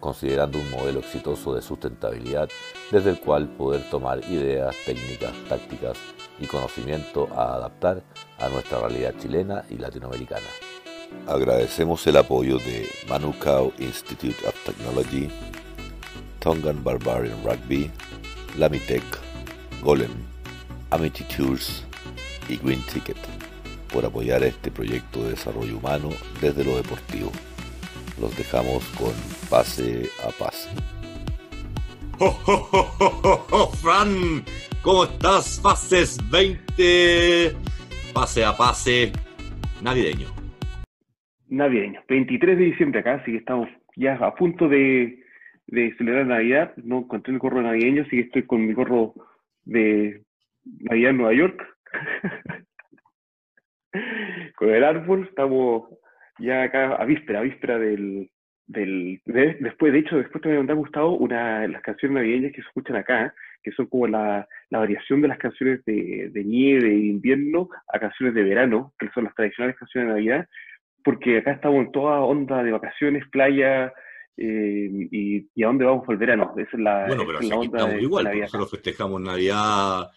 considerando un modelo exitoso de sustentabilidad desde el cual poder tomar ideas, técnicas, tácticas y conocimiento a adaptar a nuestra realidad chilena y latinoamericana. Agradecemos el apoyo de Manukau Institute of Technology, Tongan Barbarian Rugby, Lamitech, Golem, Amity Tours y Green Ticket por apoyar este proyecto de desarrollo humano desde lo deportivo. Los dejamos con pase a pase. ¡Oh, Fran! ¿Cómo estás? Pases 20, pase a pase navideño. Navideño, 23 de diciembre acá, así que estamos ya a punto de, de celebrar Navidad. No encontré el gorro navideño, así que estoy con mi gorro de Navidad en Nueva York. con el árbol, estamos ya acá a víspera, a víspera del, del después, de hecho, después también me ha gustado una de las canciones navideñas que se escuchan acá, que son como la, la variación de las canciones de, de nieve de invierno a canciones de verano, que son las tradicionales canciones de Navidad, porque acá estamos en toda onda de vacaciones, playa, eh, y, y, a dónde vamos por el verano. Esa es la, bueno, pero es la onda de, igual, Navidad. nosotros festejamos Navidad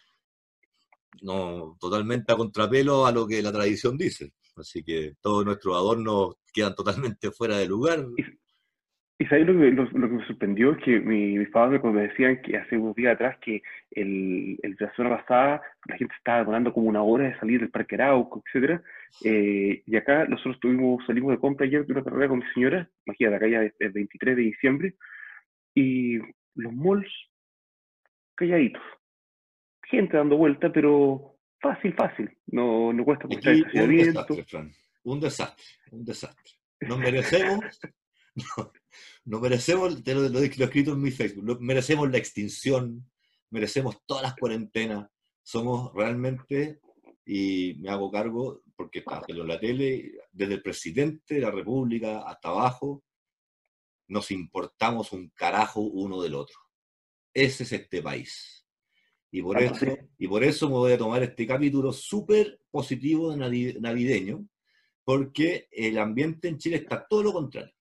no totalmente a contrapelo a lo que la tradición dice. Así que todos nuestros adornos quedan totalmente fuera de lugar. Y, ¿sabes lo que, lo, que, me sorprendió? Es que mi, mis padres me decían que hace unos días atrás que el, el, la semana pasada la gente estaba demorando como una hora de salir del Parque Arauco, etcétera. Eh, y acá nosotros tuvimos, salimos de compra ayer de una carrera con mi señora, imagínate, acá ya es el 23 de diciembre, y los malls calladitos gente dando vuelta, pero fácil, fácil. No, no cuesta buscar un desastre, Fran. Un desastre, un desastre. Nos merecemos, no, no merecemos, te lo, lo, he escrito en mi Facebook, merecemos la extinción, merecemos todas las cuarentenas. Somos realmente, y me hago cargo, porque está en la tele, desde el presidente de la República hasta abajo, nos importamos un carajo uno del otro. Ese es este país. Y por, eso, y por eso me voy a tomar este capítulo súper positivo de navideño, porque el ambiente en Chile está todo lo contrario.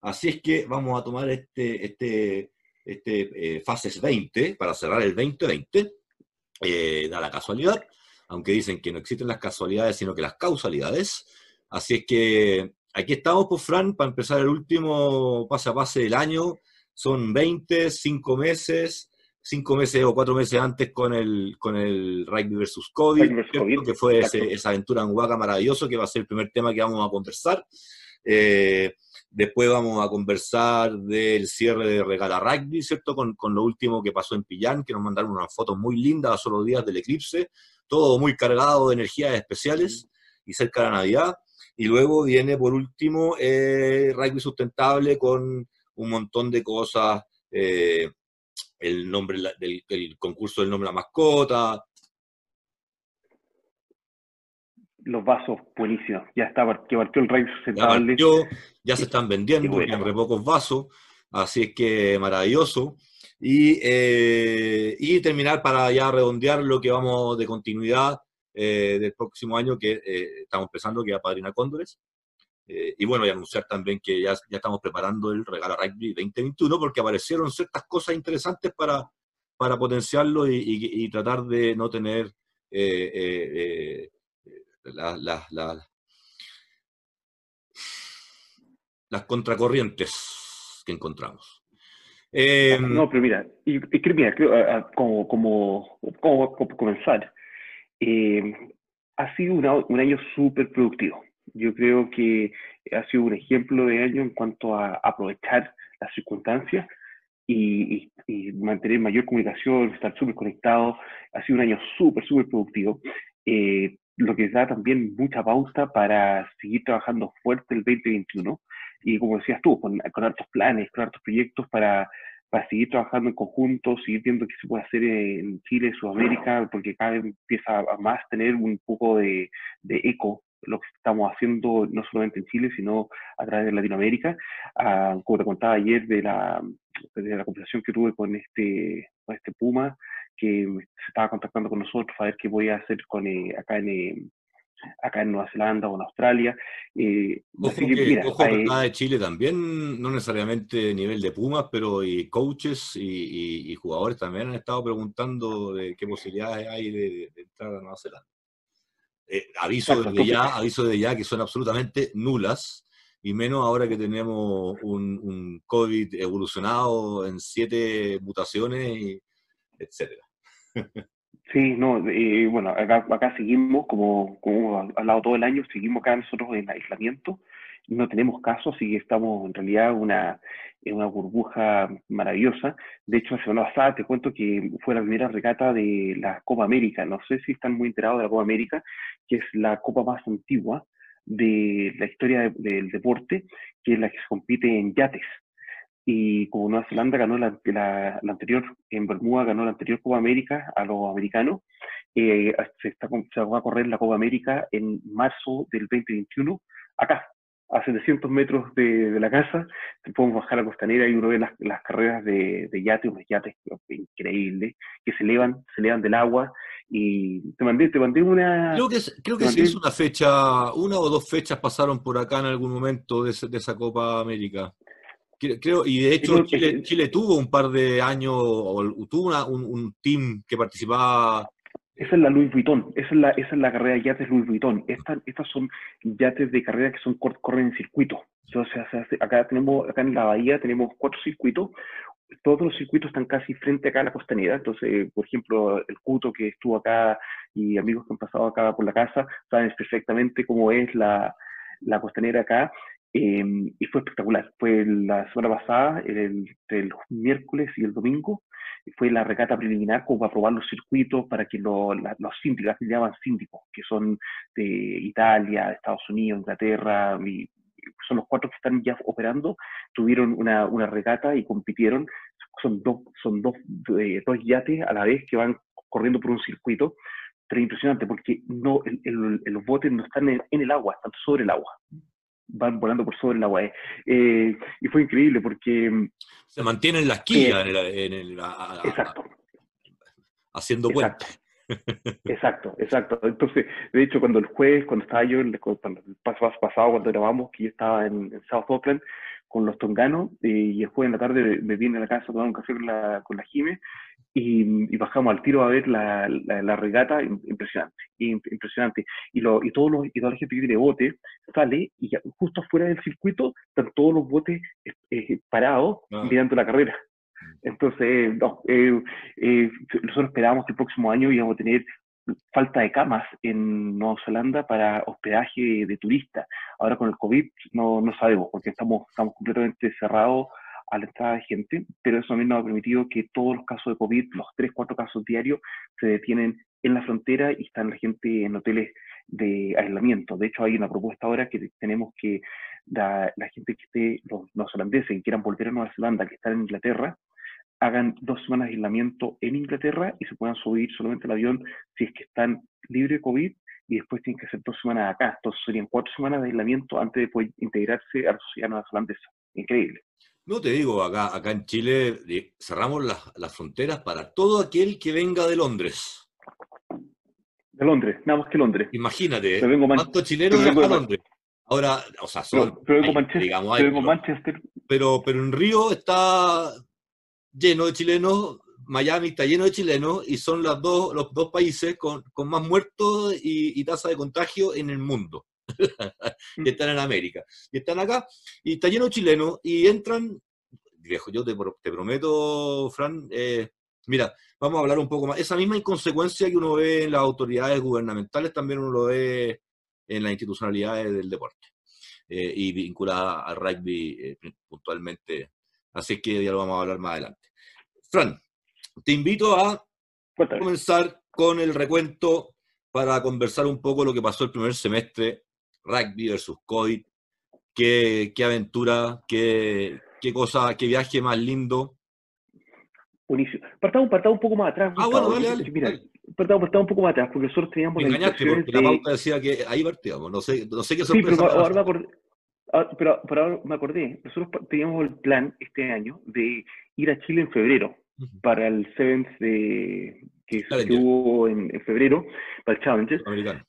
Así es que vamos a tomar este, este, este eh, fases 20 para cerrar el 2020, eh, da la casualidad, aunque dicen que no existen las casualidades, sino que las causalidades. Así es que aquí estamos, pues, Fran, para empezar el último pase a pase del año. Son 20, 5 meses, cinco meses o cuatro meses antes con el, con el Rugby versus COVID, que fue esa aventura en Huaca maravilloso, que va a ser el primer tema que vamos a conversar. Eh, después vamos a conversar del cierre de Regala Rugby, ¿cierto? Con, con, lo último que pasó en Pillán, que nos mandaron unas fotos muy lindas a solo días del eclipse, todo muy cargado de energías especiales y cerca de la Navidad. Y luego viene, por último, eh, Rugby Sustentable con un montón de cosas eh, el nombre del el concurso del nombre de la mascota. Los vasos, buenísimos. Ya está, que partió el rey ya, ya se están vendiendo, bueno. re pocos vasos, así es que maravilloso. Y, eh, y, terminar para ya redondear lo que vamos de continuidad eh, del próximo año que eh, estamos empezando, que es Padrina Cóndores. Eh, y bueno, y anunciar también que ya, estamos preparando el regalo Rugby 2021 porque aparecieron ciertas cosas interesantes para, para potenciarlo y, tratar de no tener eh, eh, las la, la, la contracorrientes que encontramos. Eh, no, pero mira, y, y mira, como, como, como, comenzar, ha sido un año súper productivo yo creo que ha sido un ejemplo de año en cuanto a aprovechar las circunstancias y, y, y mantener mayor comunicación, estar súper conectados. Ha sido un año súper, súper productivo, eh, lo que da también mucha pauta para seguir trabajando fuerte el 2021. Y como decías tú, con, con hartos planes, con hartos proyectos para, para seguir trabajando en conjunto, seguir viendo qué se puede hacer en Chile, Sudamérica, porque cada vez empieza a más tener un poco de, de eco lo que estamos haciendo no solamente en Chile, sino a través de Latinoamérica. Ah, como te contaba ayer de la, de la conversación que tuve con este, con este Puma, que se estaba contactando con nosotros a ver qué voy a hacer con, eh, acá en, eh, acá en Nueva Zelanda o en Australia. Eh, ojo que, acá de Chile también, no necesariamente nivel de Pumas, pero y coaches y, jugadores también han estado preguntando de qué posibilidades hay de, entrar a Nueva Zelanda. Eh, aviso desde ya, aviso de ya que son absolutamente nulas, y menos ahora que tenemos un, un COVID evolucionado en siete mutaciones, etcétera. Sí, no, eh, bueno, acá, acá seguimos, como, como hemos hablado todo el año, seguimos acá nosotros en aislamiento, no tenemos casos, que estamos en realidad una, en una burbuja maravillosa. De hecho, la semana pasada te cuento que fue la primera regata de la Copa América. No sé si están muy enterados de la Copa América, que es la copa más antigua de la historia del deporte, que es la que se compite en yates y como Nueva Zelanda ganó la, la, anterior, en Bermuda ganó la anterior Copa América a los americanos, eh, se, está, se va a correr la Copa América en marzo del 2021, acá, a 700 metros de, de la casa, te podemos bajar a la costanera y uno ve las, las carreras de, de yate, unos yates increíbles, que se elevan, se elevan del agua, y te mandé, te mandé una... Creo que, creo que sí es una fecha, una o dos fechas pasaron por acá en algún momento de, de esa Copa América. Creo, y de hecho Chile, tuvo un par de años, o tuvo un, un, team que participaba. Esa es la Louis Vuitton, esa es la, esa es la carrera de yates Louis Vuitton. Estas, estas son yates de carrera que son corren en circuito. O acá tenemos, acá en la bahía tenemos cuatro circuitos. Todos los circuitos están casi frente acá a la costanera. Entonces, por ejemplo, el Cuto que estuvo acá y amigos que han pasado acá por la casa saben perfectamente cómo es la, la costanera acá Em, y fue espectacular. Fue la semana pasada, el, el miércoles y el domingo, fue la regata preliminar como para probar los circuitos para que los síndicos, se llaman síndicos, que son de Italia, Estados Unidos, Inglaterra, y son los cuatro que están ya operando, tuvieron una, una regata y compitieron. Son dos, son dos, eh, dos yates a la vez que van corriendo por un circuito, pero impresionante porque no, el, los botes no están en, el agua, están sobre el agua van volando por sobre el agua. Eh, y fue increíble porque... Mm, Se mantienen las quillas en, el, exacto. haciendo puente. Exacto, exacto. Entonces, de hecho, cuando el jueves, cuando estaba yo, cuando el paso pasado, cuando grabamos, que yo estaba en, en South Auckland, con los tonganos eh, y después en la tarde me vine a la casa a tomar un café con la, con la Jime y, bajamos al tiro a ver la, la, regata, impresionante, impresionante. Y, lo, y, todos los, y toda la gente que tiene bote sale y justo afuera del circuito están todos los botes eh, eh, parados ah. mirando la carrera. Entonces, no, nosotros esperábamos que el próximo año íbamos a tener falta de camas en Nueva Zelanda para hospedaje de turistas. Ahora con el COVID no, no sabemos, porque estamos, estamos completamente cerrados a la entrada de gente, pero eso también nos ha permitido que todos los casos de COVID, los 3, 4 casos diarios, se detienen en la frontera y están la gente en hoteles de aislamiento. De hecho, hay una propuesta ahora que tenemos que la, la gente que esté, los neozelandeses que quieran volver a Nueva Zelanda, que están en Inglaterra, hagan dos semanas de aislamiento en Inglaterra y se puedan subir solamente al avión si es que están libres de COVID y después tienen que hacer dos semanas acá. Entonces serían cuatro semanas de aislamiento antes de poder integrarse a la sociedad neozelandesa. Increíble. No te digo, acá, acá en Chile eh, cerramos las, las fronteras para todo aquel que venga de Londres. De Londres, nada más que Londres. Imagínate, ¿cuántos chilenos de Londres? Ahora, o sea, son, pero, pero, Manchester, digamos, pero, Manchester. pero, pero en Río está lleno de chilenos, Miami está lleno de chilenos y son los dos, los dos países con, con más muertos y, tasa de contagio en el mundo, que están en América. Y están acá y está lleno de chilenos y entran, viejo, yo te, te prometo, Fran, eh, mira, vamos a hablar un poco más. Esa misma inconsecuencia que uno ve en las autoridades gubernamentales, también uno lo ve en las institucionalidades del deporte. Eh, y vinculada al rugby eh, puntualmente Así que ya lo vamos a hablar más adelante. Fran, te invito a comenzar con el recuento para conversar un poco lo que pasó el primer semestre, rugby versus COVID, qué, qué aventura, qué, qué cosa, qué viaje más lindo Buenísimo. Partamos, partamos un poco más atrás. Ah, bueno, dale, dale. Mira, Partamos, partamos, un poco más atrás, porque nosotros teníamos... Me engañaste, porque la pauta decía que ahí partíamos. No sé, no sé qué sorpresa. Sí, pero ahora me acordé, ah, pero, ahora me acordé. Nosotros teníamos el plan este año de ir a Chile en febrero, para el Sevens de, que, hubo en, febrero, para el Challenges.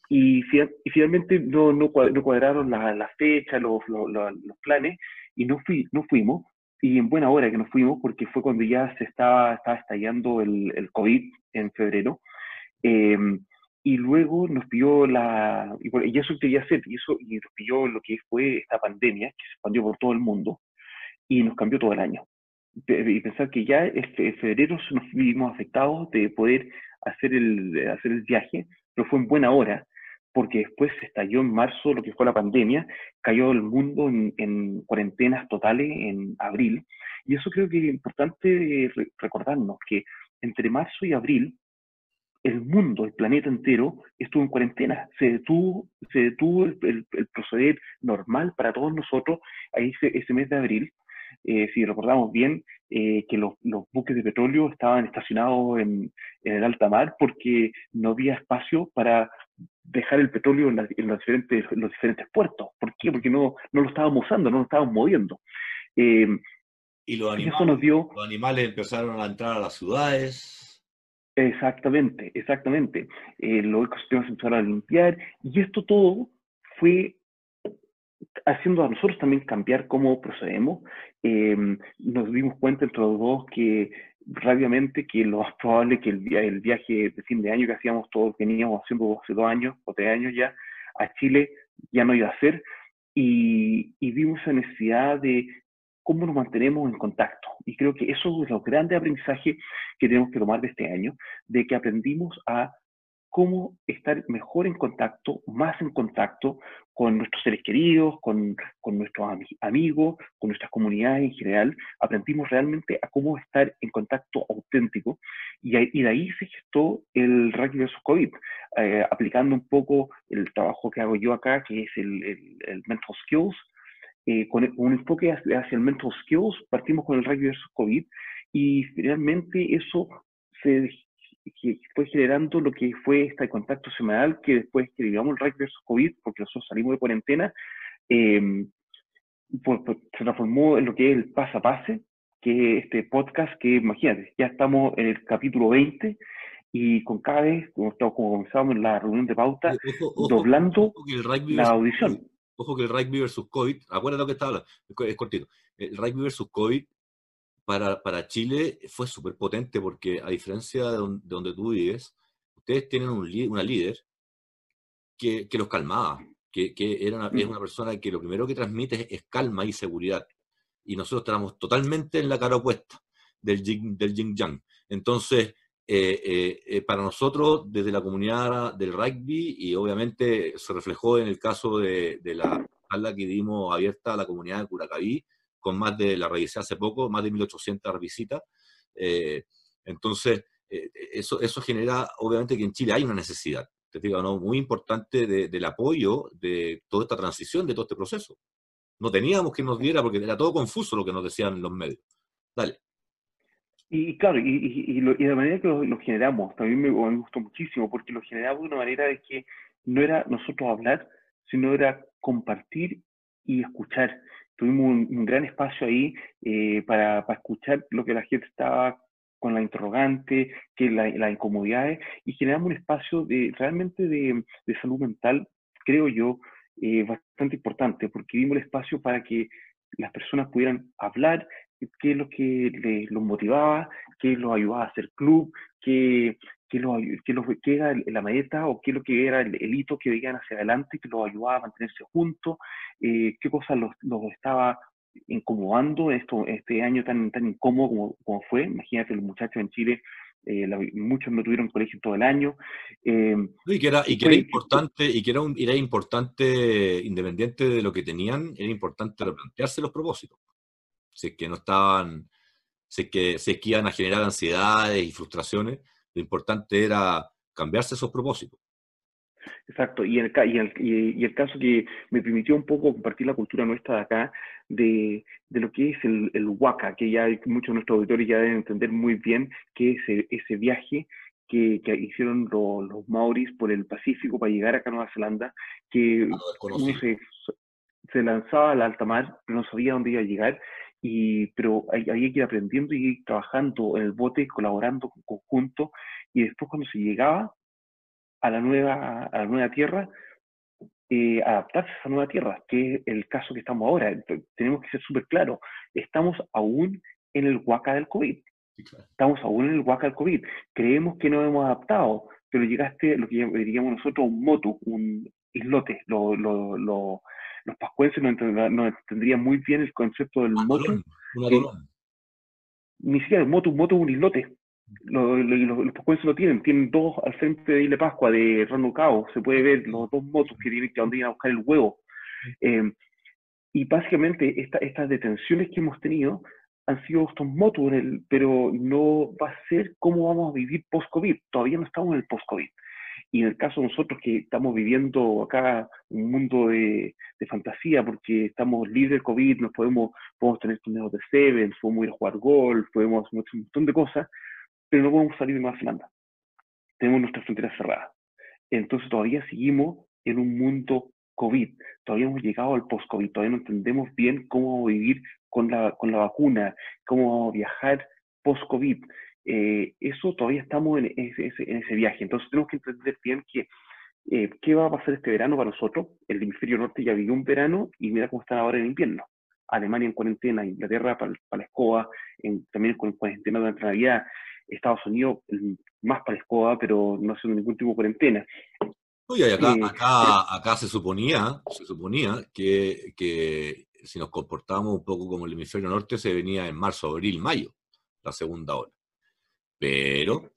Y, y, finalmente no, no, cuadraron las la fechas, los, los, los, planes, y no, fui, no fuimos y en buena hora que nos fuimos, porque fue cuando ya se estaba, estaba estallando el, el COVID en febrero. Em, y luego nos pilló la, y, eso quería hacer, y, eso, y nos pilló lo que fue esta pandemia, que se expandió por todo el mundo, y nos cambió todo el año. Y pensar que ya en febrero nos vimos afectados de poder hacer el, hacer el viaje, pero fue en buena hora, porque después se estalló en marzo lo que fue la pandemia, cayó el mundo en, cuarentenas totales en abril, y eso creo que es importante recordarnos, que entre marzo y abril, el mundo, el planeta entero, estuvo en cuarentena, se detuvo, se detuvo el, proceder normal para todos nosotros ahí ese, ese mes de abril, eh, si recordamos bien, eh, que los, buques de petróleo estaban estacionados en, el alta mar porque no había espacio para dejar el petróleo en, los, diferentes, los diferentes puertos. ¿Por qué? Porque no, no lo estábamos usando, no lo estábamos moviendo. Eh, y los animales, dio... los animales empezaron a entrar a las ciudades. Exactamente, exactamente. los ecosistemas empezaron a limpiar y esto todo fue haciendo a nosotros también cambiar cómo procedemos. Em, nos dimos cuenta entre los dos que rápidamente que lo más probable que el, viaje de fin de año que hacíamos todos, veníamos haciendo hace dos años o tres años ya, a Chile ya no iba a ser, y, y vimos la necesidad de cómo nos mantenemos en contacto. Y creo que eso es los grandes aprendizajes que tenemos que tomar de este año, de que aprendimos a cómo estar mejor en contacto, más en contacto con nuestros seres queridos, con, con nuestros amigos, con nuestras comunidades en general. Aprendimos realmente a cómo estar en contacto auténtico y, y de ahí se gestó el rugby versus COVID, eh, aplicando un poco el trabajo que hago yo acá, que es el, el, mental skills. Eh, con un enfoque hacia, hacia el mental skills, partimos con el rugby versus COVID y finalmente eso se que fue generando lo que fue este contacto semanal que después que digamos el rugby versus COVID, porque nosotros salimos de cuarentena, eh, se transformó en lo que es el pase a pase, que es este podcast que imagínate, ya estamos en el capítulo 20 y con cada vez, como, como comenzamos en la reunión de pauta, doblando la audición. Ojo que el rugby versus COVID, acuérdate lo que estaba hablando, es cortito, el rugby versus COVID para, para Chile fue súper potente porque a diferencia de donde, tú vives, ustedes tienen un, una líder que, que los calmaba, que, que era una, es mm. una persona que lo primero que transmite es, calma y seguridad. Y nosotros estábamos totalmente en la cara opuesta del yin, del yin yang. Entonces, eh, eh, eh, para nosotros, desde la comunidad del rugby, y obviamente se reflejó en el caso de, la sala que dimos abierta a la comunidad de Curacaví, con más de, la revisé hace poco, más de 1.800 visitas. Entonces, eso, eso genera, obviamente, que en Chile hay una necesidad, te digo, ¿no? muy importante del apoyo de toda esta transición, de todo este proceso. No teníamos que nos diera, porque era todo confuso lo que nos decían los medios. Dale. Y, claro, y, y, y, de manera que lo, generamos, también me, gustó muchísimo, porque lo generamos de una manera de que no era nosotros hablar, sino era compartir y escuchar. Tuvimos un, gran espacio ahí eh, para, para, escuchar lo que la gente estaba con la interrogante, que la, las incomodidades, y generamos un espacio de realmente de, de salud mental, creo yo, eh, bastante importante, porque dimos el espacio para que las personas pudieran hablar, qué es lo que les, los motivaba, qué los ayudaba a hacer club, qué, qué, lo, qué, lo, qué era la meta o qué es lo que era el, hito que veían hacia adelante, que los ayudaba a mantenerse juntos, eh, qué cosas los, los, estaba incomodando esto, este año tan, tan incómodo como, como fue. Imagínate, los muchachos en Chile, eh, muchos no tuvieron colegio todo el año. Eh, y que era, y que era importante, y que era, un, era importante, independiente de lo que tenían, era importante replantearse los propósitos. Si es que no estaban, si es que, si es que iban a generar ansiedades y frustraciones, lo importante era cambiarse esos propósitos. Exacto, y el, y, el, y el caso que me permitió un poco compartir la cultura nuestra de acá, de, de lo que es el, el Waka, que ya muchos de nuestros auditores ya deben entender muy bien que es ese viaje que, hicieron los maoris por el Pacífico para llegar acá a Nueva Zelanda, que uno se, se, lanzaba al alta mar, no sabía dónde iba a llegar, y, pero había que ir aprendiendo y ir trabajando en el bote, colaborando en conjunto, y después cuando se llegaba a la nueva, a la nueva tierra, eh, adaptarse a esa nueva tierra, que es el caso que estamos ahora. tenemos que ser súper claros, estamos aún en el huaca del COVID. Estamos aún en el huaca del COVID. Creemos que no hemos adaptado, pero llegaste, lo que diríamos nosotros, un motu, un islote. Los pascuenses no, entenderían muy bien el concepto del motu. ni siquiera el motu, motu es un islote. Los, los, pascuenses lo tienen, tienen dos al frente de Isla Pascua, de Rando se puede ver los dos motos que tienen que ir a buscar el huevo. Eh, y básicamente estas detenciones que hemos tenido han sido estos motos, pero no va a ser cómo vamos a vivir post-COVID. Todavía no estamos en el post-COVID. Y en el caso de nosotros que estamos viviendo acá un mundo de, fantasía porque estamos libres de COVID, nos podemos, podemos tener torneos de Sevens, podemos ir a jugar golf, podemos hacer un montón de cosas, pero no podemos salir de Nueva Zelanda. Tenemos nuestras fronteras cerradas. Entonces todavía seguimos en un mundo COVID. Todavía hemos llegado al post-COVID. Todavía no entendemos bien cómo vivir con la, con la vacuna, cómo viajar post-COVID. Eh, eso todavía estamos en ese, en ese, viaje. Entonces tenemos que entender bien que, eh, qué va a pasar este verano para nosotros. El hemisferio norte ya vivió un verano y mira cómo está ahora en invierno. Alemania en cuarentena, Inglaterra para, para la escoba, en, también con cuarentena durante la Navidad, Estados Unidos más para la escoba, pero no haciendo ningún tipo de cuarentena. Oye, acá, eh, acá, acá se suponía, se suponía que, que si nos comportábamos un poco como el hemisferio norte, se venía en marzo, abril, mayo, la segunda hora. Pero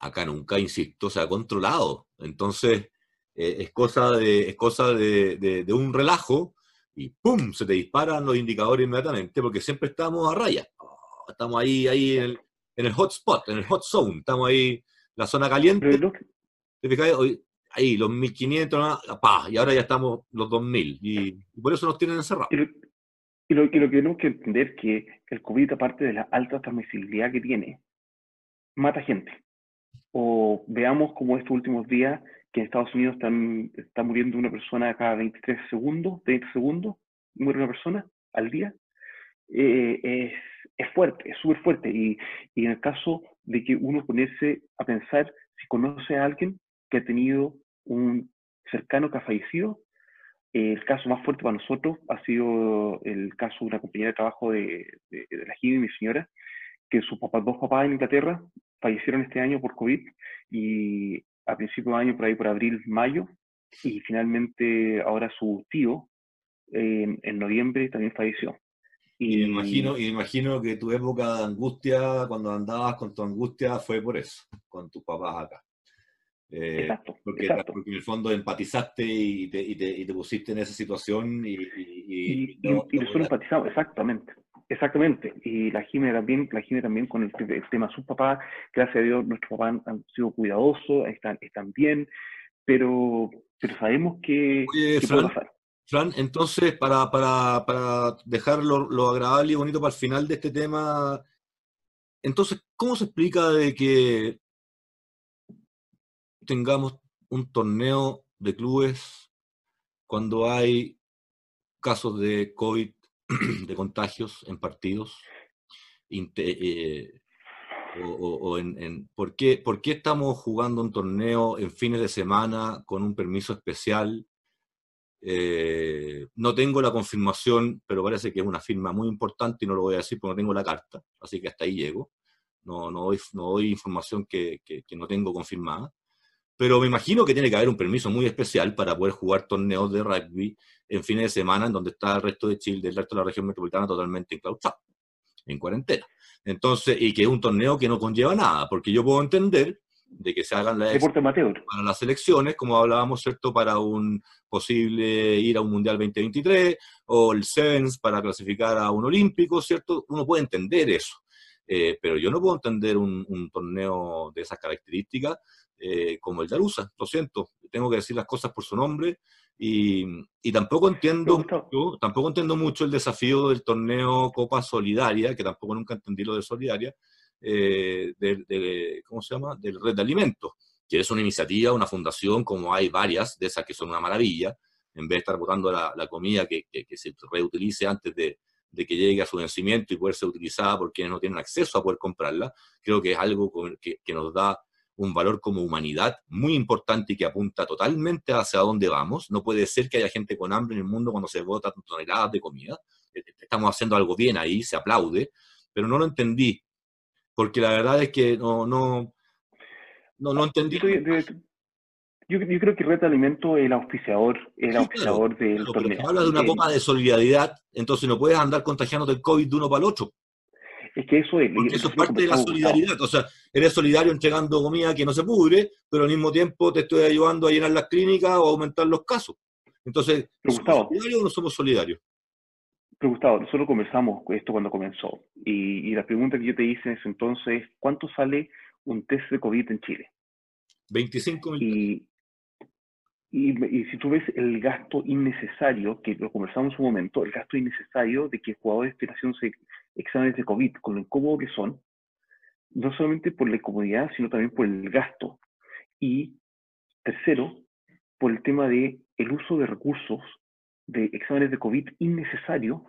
acá nunca, insisto, se ha controlado. Entonces, eh, es cosa, de, es cosa de, de, un relajo y ¡pum! se te disparan los indicadores inmediatamente porque siempre estamos a raya. Oh, estamos ahí, ahí en el, en el hotspot, en el hot zone. Estamos ahí, la zona caliente. Ahí, los 1500, y ahora ya estamos los 2000. Y, por eso nos tienen encerrados. Y lo, que tenemos que entender es que el COVID, aparte de la alta transmisibilidad que tiene, mata gente. O veamos como estos últimos días que en Estados Unidos está muriendo una persona cada 23 segundos, 20 segundos, muere una persona al día. Eh, es, es, fuerte, es súper fuerte. Y, y, en el caso de que uno ponerse a pensar si conoce a alguien que ha tenido un cercano que ha fallecido, el caso más fuerte para nosotros ha sido el caso de una compañera de trabajo de, de, la Jimmy, mi señora, que sus papás, dos papás en Inglaterra fallecieron este año por COVID y a principios de año, por ahí por abril, mayo, y finalmente ahora su tío en noviembre también falleció. Y, me imagino, y imagino que tu época de angustia, cuando andabas con tu angustia, fue por eso, con tus papás acá. Eh, exacto, porque, en el fondo empatizaste y te, y te, y te pusiste en esa situación y... Y, nosotros empatizamos, exactamente. Exactamente, y la Jime también, la Jime también con el, tema de sus papás, gracias a Dios nuestros papás han, sido cuidadosos, están, están bien, pero, pero sabemos que, Oye, Fran, Fran, entonces, para, para, para dejar lo, agradable y bonito para el final de este tema, entonces, ¿cómo se explica de que tengamos un torneo de clubes cuando hay casos de COVID, de contagios en partidos? Eh, o, en, ¿por, qué, ¿Por qué estamos jugando un torneo en fines de semana con un permiso especial eh, no tengo la confirmación, pero parece que es una firma muy importante y no lo voy a decir porque no tengo la carta, así que hasta ahí llego. No, no, doy, no doy información que, que, no tengo confirmada. Pero me imagino que tiene que haber un permiso muy especial para poder jugar torneos de rugby en fines de semana en donde está el resto de Chile, el resto de la región metropolitana totalmente enclaustrado, en cuarentena. Entonces, y que es un torneo que no conlleva nada, porque yo puedo entender de que se hagan las para las elecciones, como hablábamos, ¿cierto? Para un posible ir a un Mundial 2023 o el Sevens para clasificar a un Olímpico, ¿cierto? Uno puede entender eso. Eh, pero yo no puedo entender un, torneo de esas características eh, como el de Arusa, lo siento, tengo que decir las cosas por su nombre. Y, y tampoco entiendo mucho, tampoco entiendo mucho el desafío del torneo Copa Solidaria, que tampoco nunca entendí lo de Solidaria, eh, de, ¿cómo se llama? Del Red de Alimentos, que es una iniciativa, una fundación, como hay varias, de esas que son una maravilla, en vez de estar botando la, la comida que, que, se reutilice antes de, de, que llegue a su vencimiento y poder ser utilizada por quienes no tienen acceso a poder comprarla, creo que es algo que, que nos da un valor como humanidad muy importante y que apunta totalmente hacia dónde vamos. No puede ser que haya gente con hambre en el mundo cuando se vota toneladas de comida. Eh, eh, estamos haciendo algo bien ahí, se aplaude, pero no lo entendí, porque la verdad es que no, no, no, no entendí. Yo, yo, creo que Red Alimento es el auspiciador, el auspiciador del torneo. Habla de una copa de solidaridad, entonces no puedes andar contagiando del COVID de uno para el otro. Es que eso es. eso es parte de la solidaridad. O sea, eres solidario entregando comida que no se pudre, pero al mismo tiempo te estoy ayudando a llenar las clínicas o a aumentar los casos. Entonces, ¿somos solidarios o no somos solidarios? Pero Gustavo, nosotros conversamos esto cuando comenzó. Y, la pregunta que yo te hice en ese entonces es: ¿cuánto sale un test de COVID en Chile? 25 mil. Y, si tú ves el gasto innecesario, que lo conversamos un momento, el gasto innecesario de que jugadores estén haciendo exámenes de COVID, con lo incómodo que son, no solamente por la incomodidad, sino también por el gasto. Y tercero, por el tema de el uso de recursos de exámenes de COVID innecesario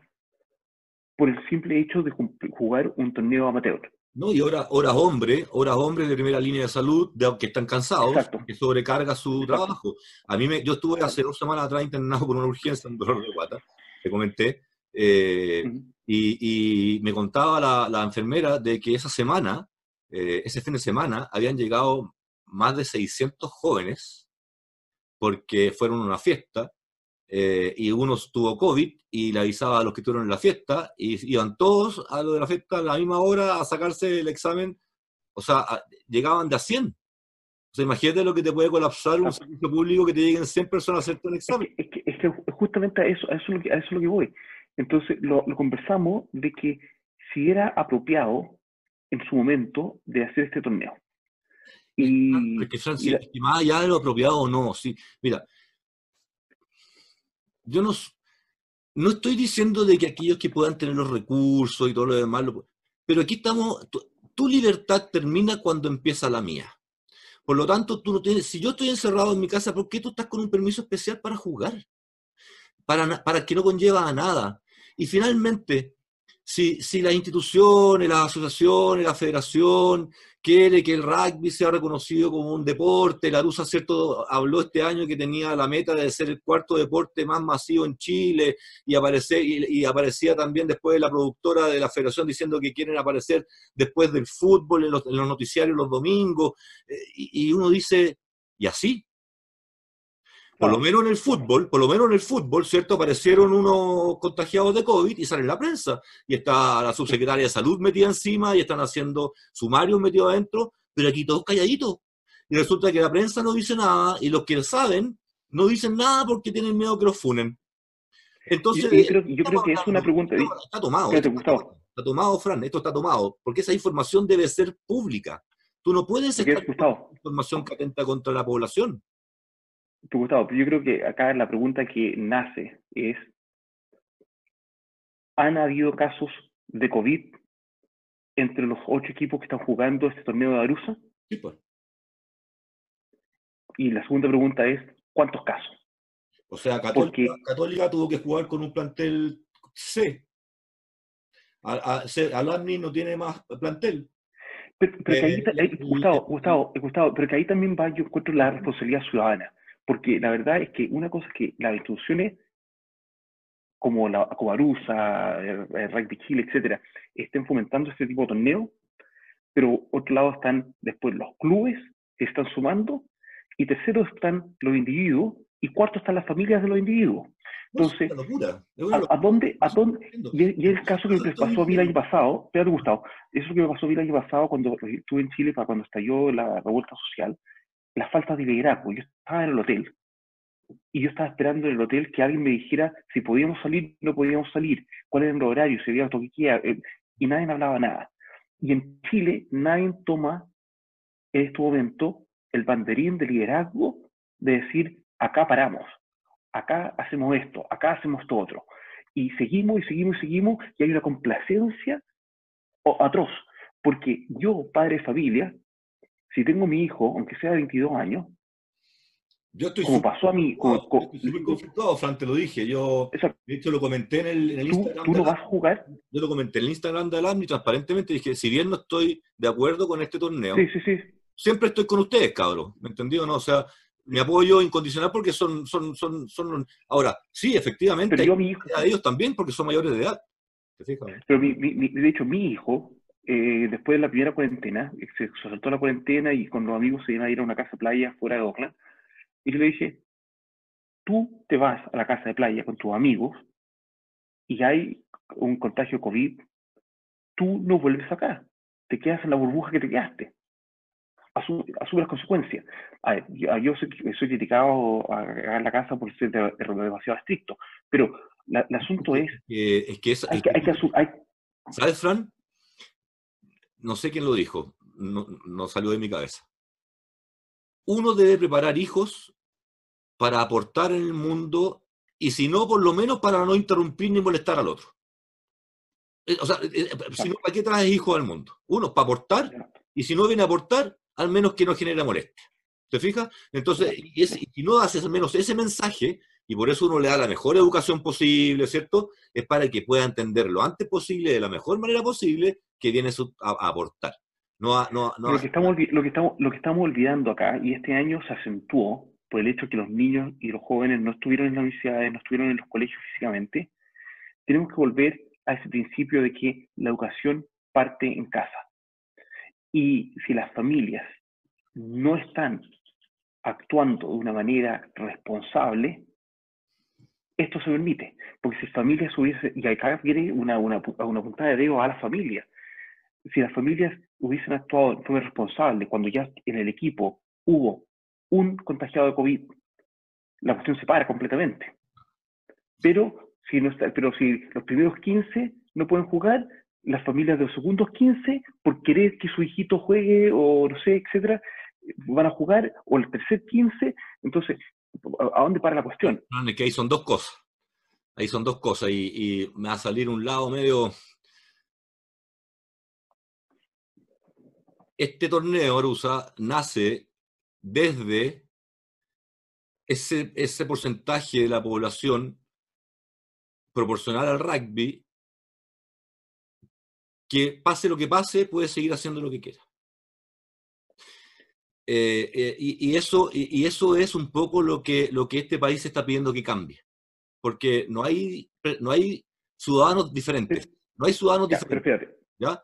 por el simple hecho de jugar un torneo amateur. ¿no? Y horas, horas hombre, horas hombre de primera línea de salud, de, que están cansados, que sobrecarga su trabajo. A mí me, yo estuve hace dos semanas atrás internado por una urgencia, un dolor de guata, te comenté, eh, y, me contaba la, la, enfermera de que esa semana, eh, ese fin de semana, habían llegado más de 600 jóvenes porque fueron a una fiesta eh, y uno tuvo COVID y le avisaba a los que estuvieron en la fiesta y iban todos a lo de la fiesta a la misma hora a sacarse el examen, o sea, llegaban de a 100. O sea, imagínate lo que te puede colapsar un servicio público que te lleguen 100 personas a hacerte un examen. Es que, es que, justamente a eso, a eso, es lo que, voy. Entonces, lo, conversamos de que si era apropiado en su momento de hacer este torneo. Y, más allá de lo apropiado o no, sí. Mira, yo no, no estoy diciendo de que aquellos que puedan tener los recursos y todo lo demás, pero aquí estamos, tu, libertad termina cuando empieza la mía. Por lo tanto, tú no tienes, si yo estoy encerrado en mi casa, ¿por qué tú estás con un permiso especial para jugar? Para, para que no conlleva a nada. Y finalmente, si, si las instituciones, las asociaciones, la federación quiere que el rugby sea reconocido como un deporte. La Rusa, ¿cierto? Habló este año que tenía la meta de ser el cuarto deporte más masivo en Chile y, aparecer, y, aparecía también después la productora de la federación diciendo que quieren aparecer después del fútbol en los, noticiarios los domingos. Eh, y uno dice, ¿y así? Por lo menos en el fútbol, por lo menos en el fútbol, ¿cierto? Aparecieron unos contagiados de COVID y sale en la prensa. Y está la subsecretaria de salud metida encima y están haciendo sumarios metidos adentro, pero aquí todos calladitos. Y resulta que la prensa no dice nada y los que saben no dicen nada porque tienen miedo que los funen. Entonces, yo, creo, que es una pregunta. Está, tomado. Está, está, tomado, Fran, esto está tomado, porque esa información debe ser pública. Tú no puedes estar información que atenta contra la población. Gustavo, yo creo que acá la pregunta que nace es, ¿han habido casos de COVID entre los ocho equipos que están jugando este torneo de Arusa? Sí, pues. Y la segunda pregunta es, ¿cuántos casos? O sea, Católica, tuvo que jugar con un plantel C. Alamni no tiene más plantel. Pero, que ahí, eh, Gustavo, Gustavo, Gustavo, pero que ahí también va, yo encuentro la responsabilidad ciudadana. Porque la verdad es que una cosa es que las instituciones como la Cobarusa, Rugby Chile, etcétera, estén fomentando este tipo de torneos, pero otro lado están después los clubes que están sumando, y tercero están los individuos, y cuarto están las familias de los individuos. Entonces, ¿a, dónde, a dónde, y, es el caso que me pasó a mí el año pasado, te ha gustado, eso que me pasó a mí el año pasado cuando estuve en Chile, para cuando estalló la revuelta social, la falta de liderazgo. Yo estaba en el hotel y yo estaba esperando en el hotel que alguien me dijera si podíamos salir, no podíamos salir, cuál era el horario, si había eh, y nadie hablaba nada. Y en Chile nadie toma en este momento el banderín de liderazgo de decir, acá paramos, acá hacemos esto, acá hacemos esto otro. Y seguimos y seguimos y seguimos y hay una complacencia atroz. Porque yo, padre de familia, si tengo mi hijo, aunque sea de 22 años, yo estoy como pasó a mí. súper conflictuado, Fran, te lo dije. Yo, de hecho, lo comenté en el, Instagram. ¿Tú no vas a jugar? Yo lo comenté en el Instagram de Alam y transparentemente dije: si bien no estoy de acuerdo con este torneo, sí, sí, sí. siempre estoy con ustedes, cabrón. ¿Me entendió? No? O sea, mi apoyo incondicional porque son. son, son, son Ahora, sí, efectivamente, Pero yo, mi hijo, a ellos también porque son mayores de edad. Pero de hecho, mi hijo, eh, después de la primera cuarentena, se saltó la cuarentena y con los amigos se iban a ir a una casa de playa fuera de Oakland y le dije, tú te vas a la casa de playa con tus amigos y hay un contagio de COVID, tú no vuelves acá, te quedas en la burbuja que te quedaste. Asume, las consecuencias. yo, soy, soy, criticado a, la casa por ser demasiado estricto, pero el asunto es, es que hay, que, hay que ¿Sabes, Fran? No sé quién lo dijo, no, no salió de mi cabeza. Uno debe preparar hijos para aportar en el mundo y si no, por lo menos para no interrumpir ni molestar al otro. Eh, o sea, eh, eh, si no, ¿para qué traes hijos al mundo? Uno, para aportar, y si no viene a aportar, al menos que no genere molestia. ¿Te fijas? Entonces, y, si no haces al menos ese mensaje, y por eso uno le da la mejor educación posible, ¿cierto? Es para que pueda entender lo antes posible, de la mejor manera posible, que viene a, aportar. No, no, no lo, que estamos, lo, que estamos, lo que estamos olvidando acá, y este año se acentuó, por el hecho de que los niños y los jóvenes no estuvieron en las universidades, no estuvieron en los colegios físicamente, tenemos que volver a ese principio de que la educación parte en casa. Y si las familias no están actuando de una manera responsable, esto se permite. Porque si familias hubiesen, y acá viene una, una, una puntada de dedo a las familias, si las familias hubiesen actuado de forma responsable cuando ya en el equipo hubo un contagiado de COVID, la cuestión se para completamente. Pero si, no está, pero si los primeros 15 no pueden jugar, las familias de los segundos 15, por querer que su hijito juegue o no sé, etcétera, van a jugar, o el tercer 15, entonces, ¿a dónde para la cuestión? es que ahí son dos cosas. Ahí son dos cosas y, me va a salir un lado medio... Este torneo, Arusa, nace desde ese, ese porcentaje de la población proporcional al rugby que pase lo que pase, puede seguir haciendo lo que quiera. Eh, eh, y, eso, y, eso es un poco lo que, lo que este país está pidiendo que cambie. Porque no hay, no hay ciudadanos diferentes. No hay ciudadanos diferentes.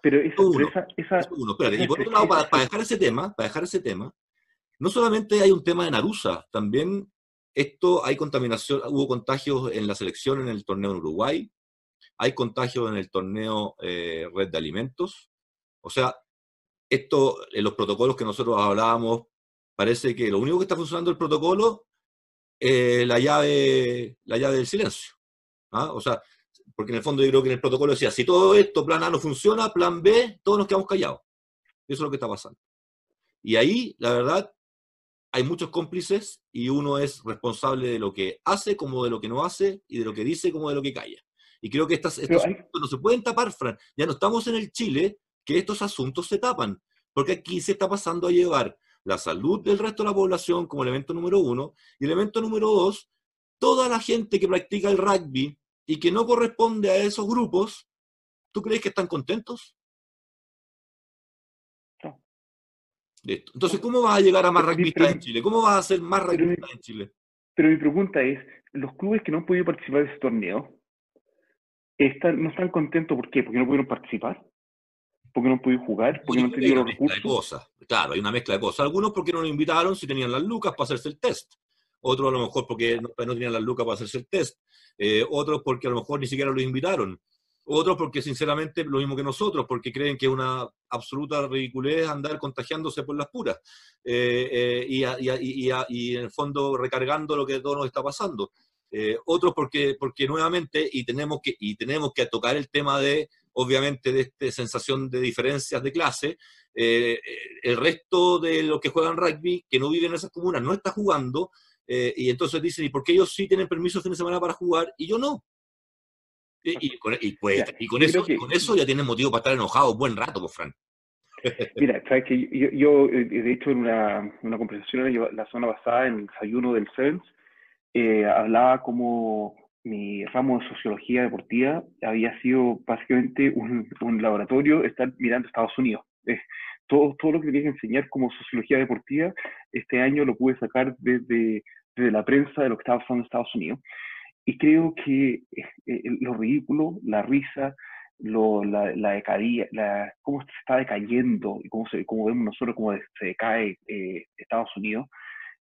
Pero, esa, y por otro lado, para, dejar ese tema, para dejar ese tema, no solamente hay un tema de Narusa, también esto hay contaminación, hubo contagios en la selección en el torneo en Uruguay, hay contagios en el torneo eh, Red de Alimentos. O sea, esto, en los protocolos que nosotros hablábamos, parece que lo único que está funcionando el protocolo es la llave, la llave del silencio. ¿ah? O sea, porque en el fondo yo creo que en el protocolo decía, si todo esto, plan A no funciona, plan B, todos nos quedamos callados. Eso es lo que está pasando. Y ahí, la verdad, hay muchos cómplices y uno es responsable de lo que hace como de lo que no hace y de lo que dice como de lo que calla. Y creo que estas, estos asuntos no se pueden tapar, Fran. Ya no estamos en el Chile que estos asuntos se tapan, porque aquí se está pasando a llevar la salud del resto de la población como elemento número uno y elemento número dos, toda la gente que practica el rugby y que no corresponde a esos grupos, ¿tú crees que están contentos? Entonces, ¿cómo vas a llegar a más rugbyistas en Chile? ¿Cómo vas a hacer más rugbyistas en Chile? Pero mi pregunta es, los clubes que no han podido participar de ese torneo, están, ¿no están contentos por qué? ¿Porque no pudieron participar? ¿Porque no pudieron jugar? ¿Porque no tenían los recursos? cosas. Claro, hay una mezcla de cosas. Algunos porque no lo invitaron si tenían las lucas para hacerse el test. Otros a lo mejor porque no, tenían las lucas para hacerse el test. Eh, otros porque a lo mejor ni siquiera los invitaron. Otros porque sinceramente lo mismo que nosotros, porque creen que es una absoluta ridiculez andar contagiándose por las puras eh, eh, y, y, en el fondo recargando lo que todo nos está pasando. Otros porque, porque nuevamente, y tenemos, que, y tenemos que tocar el tema de, obviamente, de esta sensación de diferencias de clase, el resto de los que juegan rugby, que no viven en esas comunas, no está jugando, eh, y entonces dicen, ¿y por qué ellos sí tienen permiso el fin de semana para jugar y yo no? Y, con, pues, eso, con eso ya tienen motivo para estar enojados buen rato, pues, Fran. Mira, sabes que yo, eh, de hecho, en una, una conversación la semana pasada, en el desayuno del CENS, eh, hablaba como mi ramo de sociología deportiva había sido básicamente un, un laboratorio estar mirando Estados Unidos. todo, todo lo que tenía que enseñar como sociología deportiva, este año lo pude sacar desde, desde la prensa de lo que estaba pasando en Estados Unidos. Y creo que eh, eh, lo ridículo, la risa, lo, la, la, decadía, la, cómo se está decayendo y cómo, se, cómo vemos nosotros cómo se decae eh, Estados Unidos,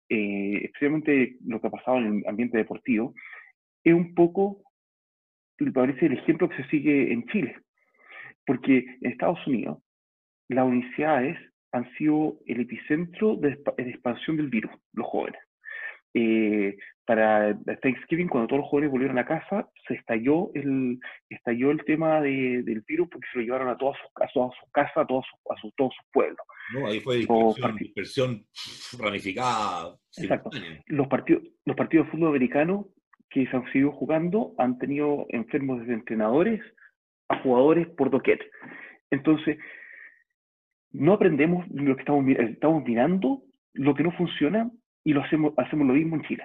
eh, especialmente lo que ha pasado en el ambiente deportivo, es un poco, me parece, el ejemplo que se sigue en Chile. Porque en Estados Unidos, las universidades han sido el epicentro de, de expansión del virus, los jóvenes. Eh, para Thanksgiving, cuando todos los jóvenes volvieron a casa, se estalló el, estalló el tema de, del virus porque se lo llevaron a todas sus, a todas sus casas, a todos sus, a todos sus pueblos. No, ahí fue dispersión, dispersión ramificada. Exacto. Los partidos, los partidos de fútbol americano que se han seguido jugando han tenido enfermos desde entrenadores a jugadores por doquier. Entonces, no aprendemos lo que estamos, estamos mirando, lo que no funciona, y lo hacemos, hacemos lo mismo en Chile.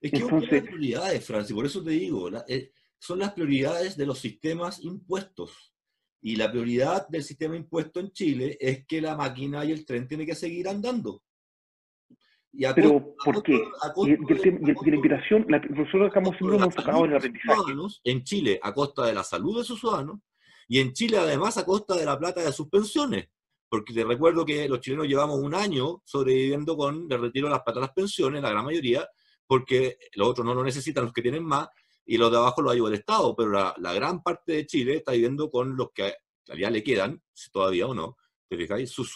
Es que Entonces, son las prioridades, Francis, por eso te digo, eh, son las prioridades de los sistemas impuestos. Y la prioridad del sistema impuesto en Chile es que la máquina y el tren tienen que seguir andando. Y Pero, ¿por qué? y, la inspiración, nosotros estamos siempre enfocados en el aprendizaje. En Chile, a costa de la salud de sus ciudadanos, y en Chile, además, a costa de la plata de sus pensiones porque te recuerdo que los chilenos llevamos un año sobreviviendo con el retiro de las plata las pensiones, la gran mayoría, porque los otros no lo necesitan, los que tienen más, y los de abajo los ayuda el Estado, pero la, la gran parte de Chile está viviendo con los que todavía le quedan, todavía o no, ¿te fijáis? Sus,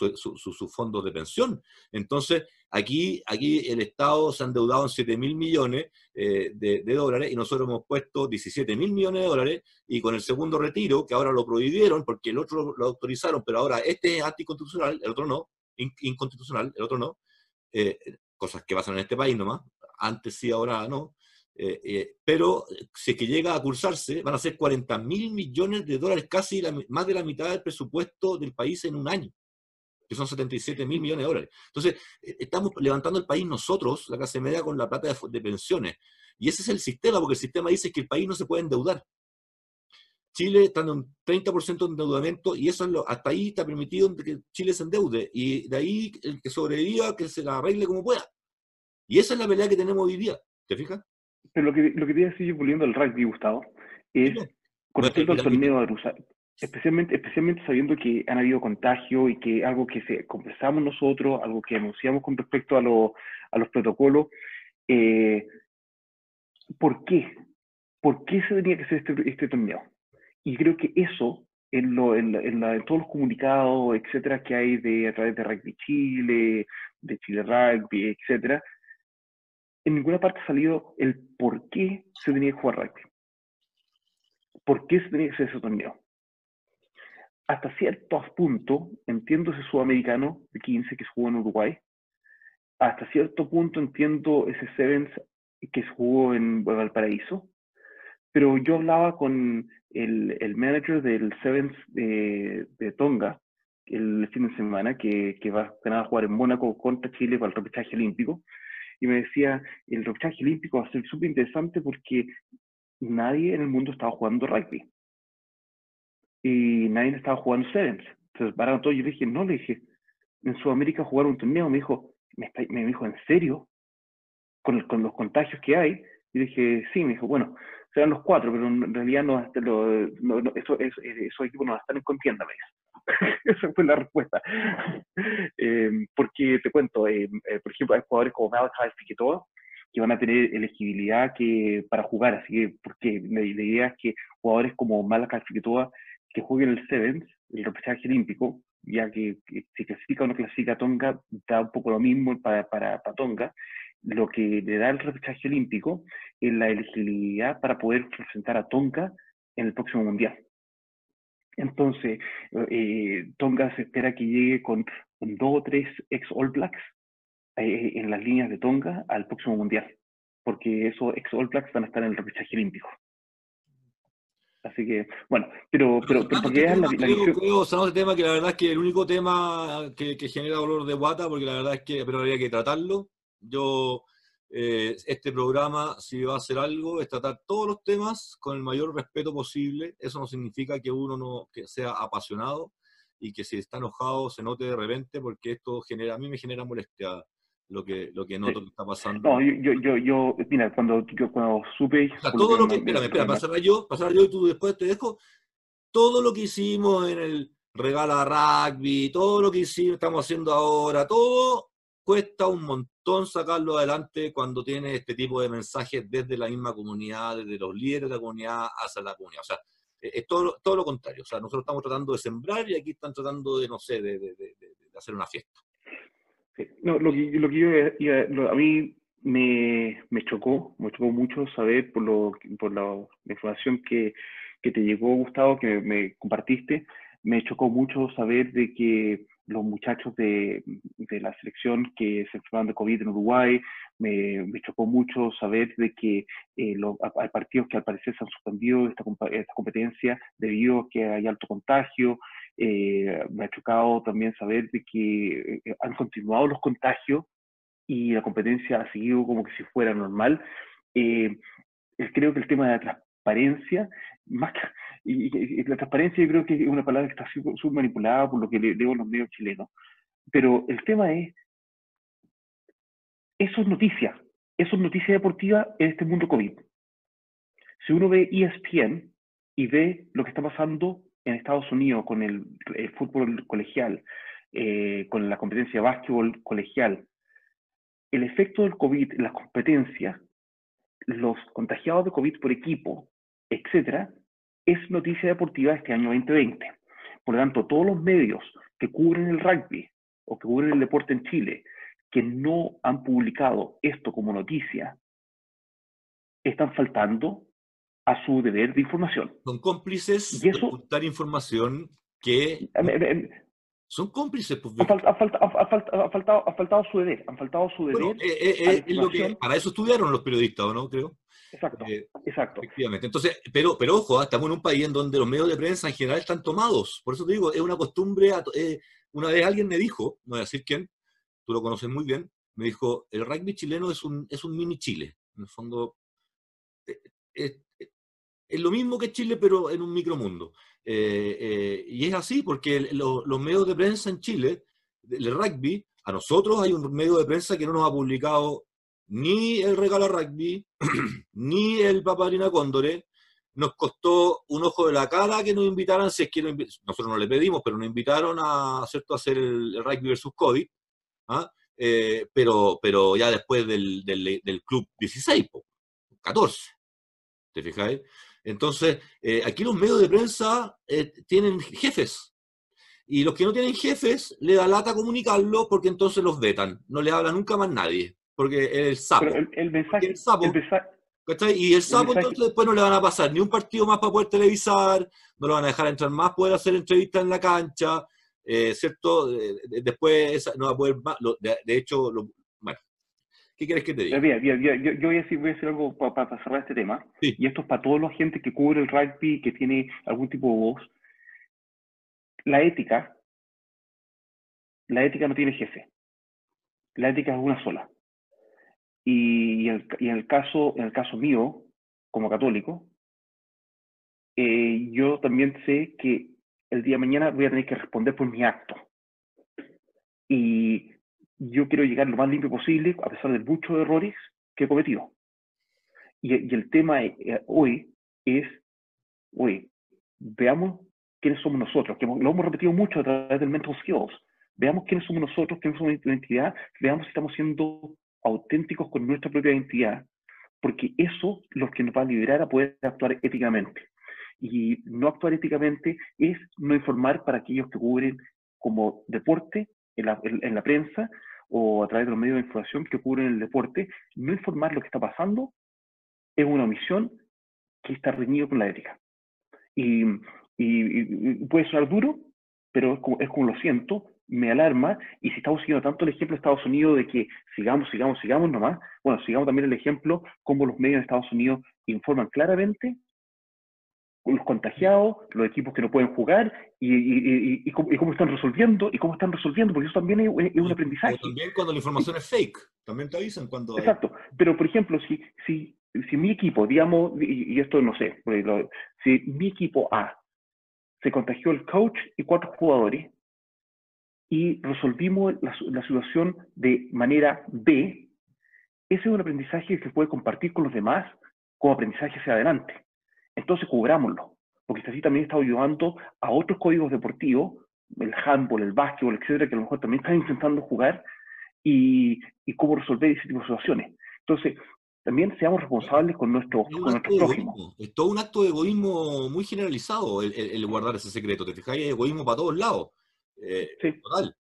fondos de pensión. Entonces, aquí, aquí el Estado se ha endeudado en 7 mil millones eh, de, dólares y nosotros hemos puesto 17 mil millones de dólares y con el segundo retiro, que ahora lo prohibieron porque el otro lo autorizaron, pero ahora este es anticonstitucional, el otro no, inconstitucional, el otro no, eh, cosas que pasan en este país nomás, antes sí, ahora no. Eh, eh, pero si es que llega a cursarse, van a ser 40 mil millones de dólares, casi más de la mitad del presupuesto del país en un año, que son 77 mil millones de dólares. Entonces, eh, estamos levantando el país nosotros, la clase media, con la plata de, pensiones. Y ese es el sistema, porque el sistema dice que el país no se puede endeudar. Chile está en un 30% de endeudamiento y eso es lo, hasta ahí está permitido que Chile se endeude. Y de ahí el que sobreviva, que se la arregle como pueda. Y esa es la pelea que tenemos hoy día. ¿Te fijas? Pero lo que, lo que te iba a decir, volviendo al rugby, Gustavo, es con respecto al torneo de Rusia, especialmente, especialmente sabiendo que han habido contagio y que algo que se conversamos nosotros, algo que anunciamos con respecto a, a los protocolos, eh, ¿por qué? ¿Por qué se tenía que hacer este, este torneo? Y creo que eso, en, lo, en, en, todos los comunicados, etcétera, que hay de, a través de Rugby Chile, de Chile Rugby, etcétera, en ninguna parte ha salido el por qué se tenía que jugar rugby. ¿Por qué se tenía que hacer ese torneo? Hasta cierto punto, entiendo ese sudamericano de 15 que jugó en Uruguay. Hasta cierto punto entiendo ese Sevens que jugó en Valparaíso. Pero yo hablaba con el, el manager del Sevens de, de, Tonga el fin de semana, que, que va a jugar en Mónaco contra Chile para el repechaje olímpico y me decía, el repechaje olímpico va a ser súper interesante porque nadie en el mundo estaba jugando rugby. Y nadie estaba jugando sevens. Entonces, para todo, yo le dije, no, le dije, en Sudamérica jugar un torneo. Me dijo, me, me dijo, ¿en serio? Con, con los contagios que hay. Y dije, sí, me dijo, bueno, serán los cuatro, pero en realidad no, no, no eso, eso, esos equipos no están en contienda, me dice. Esa fue la respuesta. Em, porque te cuento, em, eh, por ejemplo, hay jugadores como Malachi Figueroa que van a tener elegibilidad que, para jugar, así que porque la, idea es que jugadores como Malachi Figueroa que jueguen el Sevens, el repechaje olímpico, ya que, si clasifica o no clasifica Tonga, da un poco lo mismo para, para, para Tonga, lo que le da el repechaje olímpico es la elegibilidad para poder representar a Tonga en el próximo Mundial. Entonces, eh, Tonga se espera que llegue con, dos o tres ex All Blacks eh, en las líneas de Tonga al próximo Mundial, porque esos ex All Blacks van a estar en el repechaje olímpico. Así que, bueno, pero, pero, pero porque es la, la creo, creo, ese tema que la verdad es que el único tema que, que, genera dolor de guata, porque la verdad es que, pero habría que tratarlo. Yo, eh, este programa, si va a hacer algo, es tratar todos los temas con el mayor respeto posible. Eso no significa que uno no que sea apasionado y que si está enojado se note de repente, porque esto genera, a mí me genera molestia lo que, lo que noto que está pasando. No, yo, yo, yo, mira, cuando, yo, cuando supe... O sea, todo lo que, espérame, espera, pasará yo, pasará yo y tú después te dejo, todo lo que hicimos en el regala rugby, todo lo que hicimos, estamos haciendo ahora, todo cuesta un montón sacarlo adelante cuando tiene este tipo de mensajes desde la misma comunidad, desde los líderes de la comunidad hacia la comunidad. O sea, es todo, todo lo contrario. O sea, nosotros estamos tratando de sembrar y aquí están tratando de, no sé, de, de, de hacer una fiesta. No, lo que, lo que yo a mí me, me, chocó, me chocó mucho saber por, lo, por la, información que, que, te llegó, Gustavo, que me compartiste, me chocó mucho saber de que los muchachos de, de la selección que se enfermaron de COVID en Uruguay, me, chocó mucho saber de que eh, hay partidos que al parecer se han suspendido esta, esta competencia debido a que hay alto contagio, eh, me ha chocado también saber de que eh, han continuado los contagios y la competencia ha seguido como que si fuera normal. Eh, creo que el tema de la transparencia, más que, y, la transparencia yo creo que es una palabra que está súper manipulada por lo que leo en los medios chilenos, pero el tema es, eso es noticia, eso es noticia deportiva en este mundo COVID. Si uno ve ESPN y ve lo que está pasando en Estados Unidos con el, fútbol colegial, eh, con la competencia de básquetbol colegial, el efecto del COVID en las competencias, los contagiados de COVID por equipo, etcétera, es noticia deportiva este año 2020. Por lo tanto, todos los medios que cubren el rugby o que cubren el deporte en Chile, que no han publicado esto como noticia, están faltando a su deber de información. Son cómplices de ocultar información que... son cómplices. Pues, ha, faltado, ha, faltado, su deber. Han faltado su deber. Eh, eh, para eso estudiaron los periodistas, ¿no? Creo. Exacto, eh, exacto. Efectivamente. Entonces, pero, pero ojo, ¿ah? estamos en un país en donde los medios de prensa en general están tomados. Por eso te digo, es una costumbre. una vez alguien me dijo, no voy a decir quién, tú lo conoces muy bien, me dijo, el rugby chileno es un, es un mini Chile. En el fondo, es lo mismo que Chile, pero en un micromundo. Eh, eh, y es así porque los medios de prensa en Chile, el rugby, a nosotros hay un medio de prensa que no nos ha publicado ni el regalo rugby, ni el Paparina Cóndore. Nos costó un ojo de la cara que nos invitaran, si es que nosotros no le pedimos, pero nos invitaron a, ¿cierto? a hacer el, rugby versus COVID, ¿ah? eh, pero, pero ya después del, del, club 16, 14, ¿te fijáis? Entonces, eh, aquí los medios de prensa eh, tienen jefes. Y los que no tienen jefes, le da lata comunicarlo porque entonces los vetan. No le habla nunca más nadie. Porque el sapo. el, mensaje, el sapo. y el sapo entonces después no le van a pasar ni un partido más para poder televisar, no lo van a dejar entrar más, poder hacer entrevistas en la cancha, eh, ¿cierto? después no va a poder más. de, hecho, bueno, ¿Qué quieres que te diga? yo, voy, a decir, algo para, cerrar este tema. Y esto es para toda la gente que cubre el rugby, que tiene algún tipo de voz. La ética, la ética no tiene jefe. La ética es una sola. Y, en, el caso, en el caso mío, como católico, eh, yo también sé que el día de mañana voy a tener que responder por mi acto. Y yo quiero llegar lo más limpio posible, a pesar de muchos errores que he cometido. Y, el tema eh, hoy es, hoy, veamos quiénes somos nosotros, que lo hemos repetido mucho a través del Mental Skills. Veamos quiénes somos nosotros, quiénes somos nuestra identidad, veamos si estamos siendo auténticos con nuestra propia identidad, porque eso es lo que nos va a liberar a poder actuar éticamente. Y no actuar éticamente es no informar para aquellos que cubren como deporte en la, en la prensa o a través de los medios de información que cubren el deporte, no informar lo que está pasando es una omisión que está reñido con la ética. Y, y, puede sonar duro, pero es como, es como, lo siento, me alarma, y si estamos siguiendo tanto el ejemplo de Estados Unidos de que sigamos, sigamos, sigamos nomás, bueno, sigamos también el ejemplo como los medios de Estados Unidos informan claramente los contagiados, los equipos que no pueden jugar y, cómo, están resolviendo y cómo están resolviendo, porque eso también es, un aprendizaje. también cuando la información es fake, también te avisan cuando... Exacto, pero por ejemplo, si, si, si mi equipo, digamos, y, esto no sé, si mi equipo A se contagió el coach y cuatro jugadores y resolvimos la, la situación de manera B, ese es un aprendizaje que se puede compartir con los demás como aprendizaje hacia adelante. Entonces cubrámoslo, porque así también está ayudando a otros códigos deportivos, el handball, el básquetbol, etcétera, que a lo mejor también están intentando jugar y, y cómo resolver ese tipo de situaciones. Entonces, también seamos responsables con nuestro, con prójimos. Es todo un acto de egoísmo muy generalizado el, guardar ese secreto. Te fijáis, hay egoísmo para todos lados. Eh, sí. Total.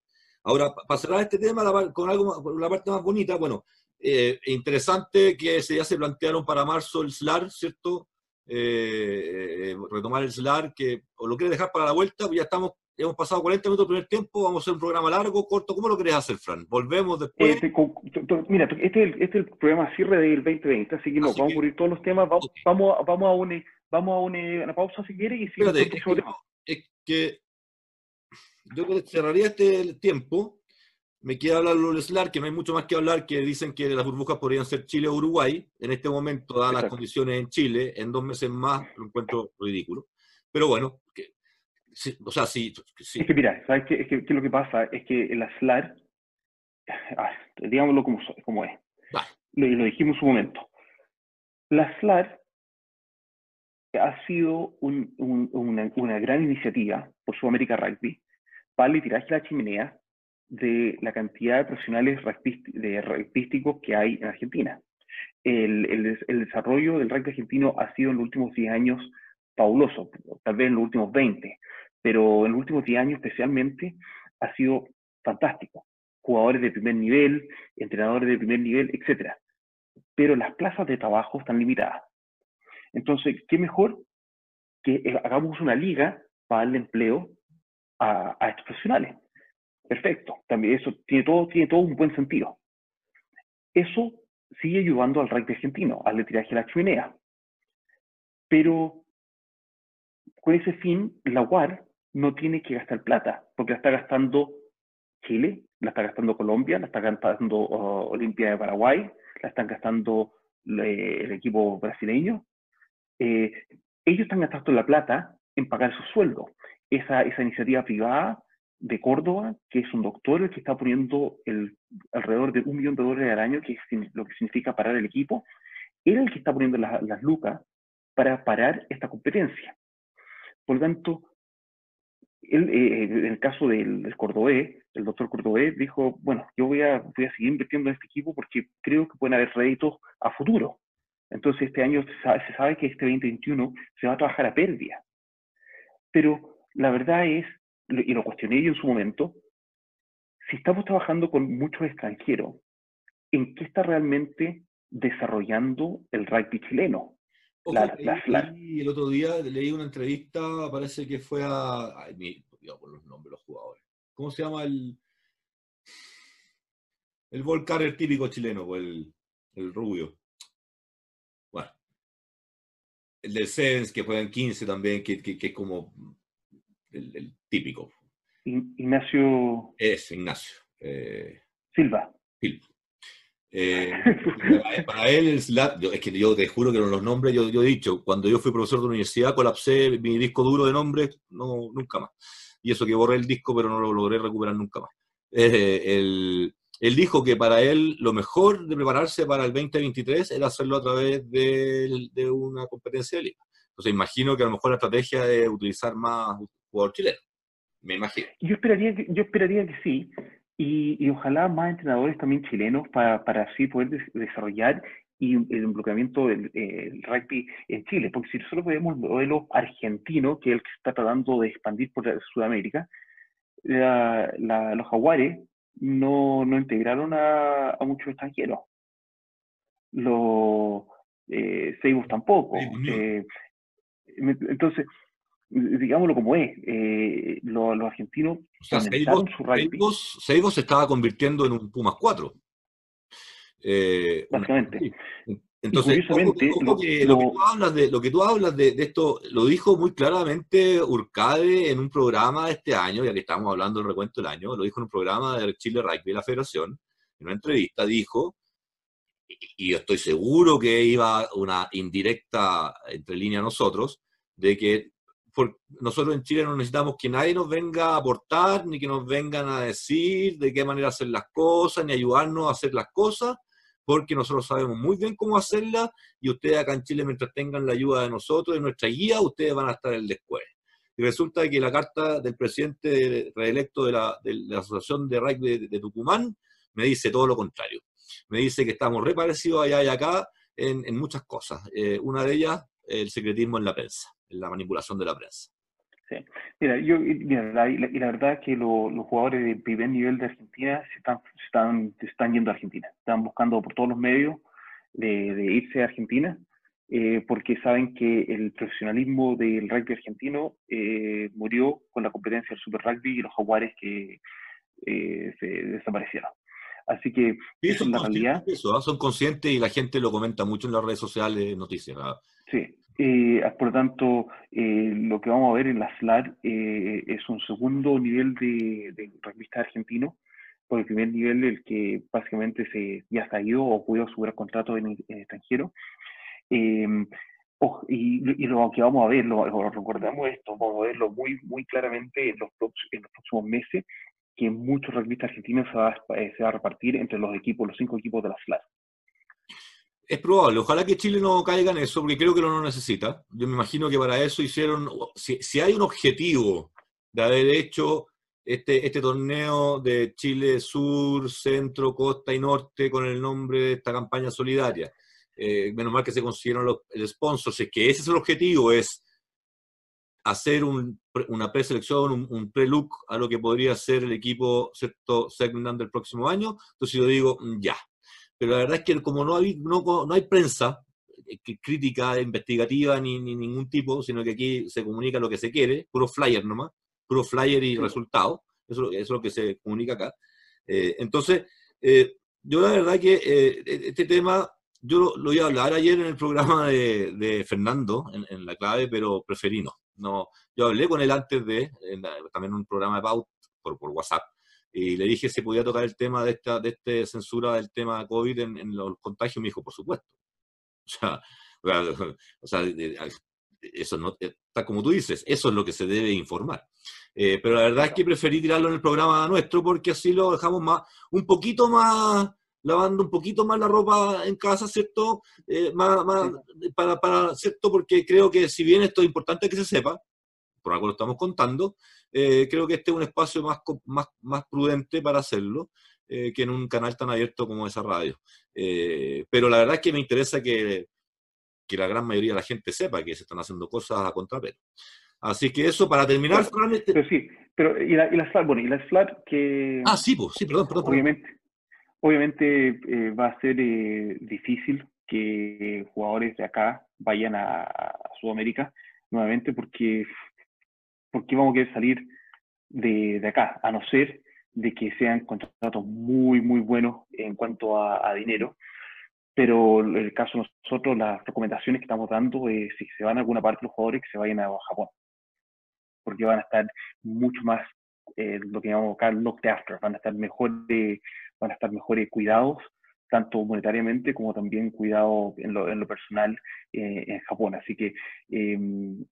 Ahora, para cerrar este tema con algo con la parte más bonita, bueno, eh, interesante que se, ya se plantearon para marzo el SLAR, ¿cierto? Eh, retomar el SLAR, que o lo quieres dejar para la vuelta, pues ya estamos, hemos pasado 40 minutos del primer tiempo, vamos a hacer un programa largo, corto, ¿cómo lo querés hacer, Fran? Volvemos después. Este, mira, este es, el, este programa cierre del 2020, así que no, vamos a cubrir todos los temas, vamos, vamos, vamos, a una, vamos a una, pausa si quieres y seguimos es, que, es que yo cerraría este tiempo me queda hablar de SLAR, que no hay mucho más que hablar, que dicen que las burbujas podrían ser Chile o Uruguay. En este momento, dadas las condiciones en Chile, en dos meses más lo encuentro ridículo. Pero bueno, que, o sea, sí, Es que mira, ¿sabes qué, es que, lo que pasa? Es que la SLAR, ah, digámoslo como, como es, lo, lo dijimos su momento. La SLAR ha sido una, una, gran iniciativa por Sudamérica Rugby para el tiraje a la chimenea de la cantidad de profesionales rugbyísticos que hay en Argentina. El, desarrollo del rugby argentino ha sido en los últimos 10 años fabuloso, tal vez en los últimos 20, pero en los últimos 10 años especialmente ha sido fantástico. Jugadores de primer nivel, entrenadores de primer nivel, etc. Pero las plazas de trabajo están limitadas. Entonces, ¿qué mejor que hagamos una liga para darle empleo a, a estos profesionales? Perfecto, también eso tiene todo, tiene todo un buen sentido. Eso sigue ayudando al rugby argentino, al tiraje a la chimenea. Pero con ese fin, la UAR no tiene que gastar plata, porque la está gastando Chile, la está gastando Colombia, la está gastando uh, Olimpia de Paraguay, la están gastando el equipo brasileño. Eh, ellos están gastando la plata en pagar su sueldo. Esa, esa iniciativa privada de Córdoba, que es un doctor el que está poniendo el, alrededor de un millón de dólares al año, que es lo que significa parar el equipo, era el que está poniendo las lucas para parar esta competencia. Por lo tanto, él, eh, en el caso del, del, el doctor Cordobés dijo, bueno, yo voy a, voy a seguir invirtiendo en este equipo porque creo que pueden haber réditos a futuro. Entonces, este año se sabe, se sabe que este 2021 se va a trabajar a pérdida. Pero la verdad es y lo cuestioné yo en su momento, si estamos trabajando con muchos extranjeros, ¿en qué está realmente desarrollando el rugby chileno? Y el otro día leí una entrevista, parece que fue a. Ay, me por los nombres de los jugadores. ¿Cómo se llama el. El volcar el típico chileno, o el, el rubio? Bueno. El del Sens, que juega en 15 también, que, que, que es como el, típico. Ignacio. Es Ignacio. Eh, Silva. Silva. Eh, para él, es que yo te juro que los nombres, yo, yo, he dicho, cuando yo fui profesor de universidad, colapsé mi disco duro de nombres, no, nunca más. Y eso que borré el disco, pero no lo logré recuperar nunca más. Eh, él, dijo que para él lo mejor de prepararse para el 2023 era hacerlo a través de, de una competencia de liga. Entonces imagino que a lo mejor la estrategia es utilizar más jugador chileno, me imagino. Yo esperaría que, yo esperaría que sí, y, ojalá más entrenadores también chilenos para, para así poder desarrollar y el bloqueamiento del rugby en Chile, porque si nosotros vemos el modelo argentino, que es el que se está tratando de expandir por Sudamérica, los jaguares no, no integraron a, a, muchos extranjeros. Los eh, tampoco. Eh, entonces, digámoslo como es, eh, los, argentinos o sea, Seibos, se estaba convirtiendo en un Pumas 4. Eh, Básicamente. entonces, lo, que tú hablas, de, lo que tú hablas de, esto, lo dijo muy claramente Urcade en un programa de este año, ya que estamos hablando del recuento del año, lo dijo en un programa de Chile Rugby, la federación, en una entrevista, dijo, y yo estoy seguro que iba una indirecta entre línea a nosotros, de que nosotros en Chile no necesitamos que nadie nos venga a aportar, ni que nos vengan a decir de qué manera hacer las cosas, ni ayudarnos a hacer las cosas, porque nosotros sabemos muy bien cómo hacerlas y ustedes acá en Chile, mientras tengan la ayuda de nosotros, de nuestra guía, ustedes van a estar el después. Y resulta que la carta del presidente reelecto de la, Asociación de Rugby de, Tucumán me dice todo lo contrario. Me dice que estamos reparecidos allá y acá en, muchas cosas. Eh, una de ellas, el secretismo en la prensa, en la manipulación de la prensa. Sí. Mira, yo, mira, la, y, la, verdad es que los jugadores de primer nivel de Argentina se están, están, están yendo a Argentina. Están buscando por todos los medios de, irse a Argentina, eh, porque saben que el profesionalismo del rugby argentino eh, murió con la competencia del Super Rugby y los jaguares que eh, se desaparecieron. Así que eso es la realidad. Eso, ¿ah? son conscientes y la gente lo comenta mucho en las redes sociales, noticias. Sí, eh, por lo tanto, eh, lo que vamos a ver en la SLAR eh, es un segundo nivel de, de revista argentino, por el primer nivel, el que básicamente se, ya ha ido o pudo subir contrato en, en extranjero. Em, y, lo que vamos a ver, lo, recordamos esto, vamos a verlo muy, muy claramente en los, en los próximos meses, que muchos revistas argentinos se va, se va a repartir entre los equipos, los cinco equipos de la SLAR. Es probable, ojalá que Chile no caiga en eso, porque creo que lo necesita. Yo me imagino que para eso hicieron, si, hay un objetivo de haber hecho este, este torneo de Chile Sur, Centro, Costa y Norte con el nombre de esta campaña solidaria, eh, menos mal que se consiguieron los, el sponsor, si es que ese es el objetivo, es hacer una preselección, un, un pre-look a lo que podría ser el equipo sexto segment del próximo año, entonces yo digo, mm, ya, pero la verdad es que como no hay, no, no hay prensa eh, crítica, investigativa, ni, ni, ningún tipo, sino que aquí se comunica lo que se quiere, puro flyer nomás, puro flyer y resultado, eso, es lo que se comunica acá. Eh, entonces, eh, yo la verdad que e-, este tema, yo lo, iba a hablar ayer en el programa de, de Fernando, en, la clave, pero preferí no. no. Yo hablé con él antes de, también en un programa de por WhatsApp, y le dije si podía tocar el tema de esta de este censura del tema COVID en, los contagios, me dijo, por supuesto. O sea, eso no, está como tú dices, eso es lo que se debe informar. Eh, pero la verdad es que preferí tirarlo en el programa nuestro porque así lo dejamos más, un poquito más, lavando un poquito más la ropa en casa, ¿cierto? Eh, más, más, para, para, ¿cierto? Porque creo que si bien esto es importante que se sepa, por algo lo estamos contando, eh, creo que este es un espacio más, más, más prudente para hacerlo eh, que en un canal tan abierto como esa radio. Eh, pero la verdad es que me interesa que, que, la gran mayoría de la gente sepa que se están haciendo cosas a contrapelo. Así que eso, para terminar, pero, este pero sí, pero y la, y la bueno, y la SLAR que... Ah, sí, pues, sí, perdón, perdón. Obviamente, obviamente va a ser difícil que jugadores de acá vayan a, a Sudamérica nuevamente porque ¿por qué vamos a querer salir de, de, acá? A no ser de que sean contratos muy, muy buenos en cuanto a, dinero. Pero en el caso de nosotros, las recomendaciones que estamos dando es si se van a alguna parte los jugadores, que se vayan a Japón. Porque van a estar mucho más, eh, lo que llamamos acá, looked after, van a estar mejor, van a estar mejores cuidados tanto monetariamente como también cuidado en lo, en lo personal eh, en Japón. Así que eh,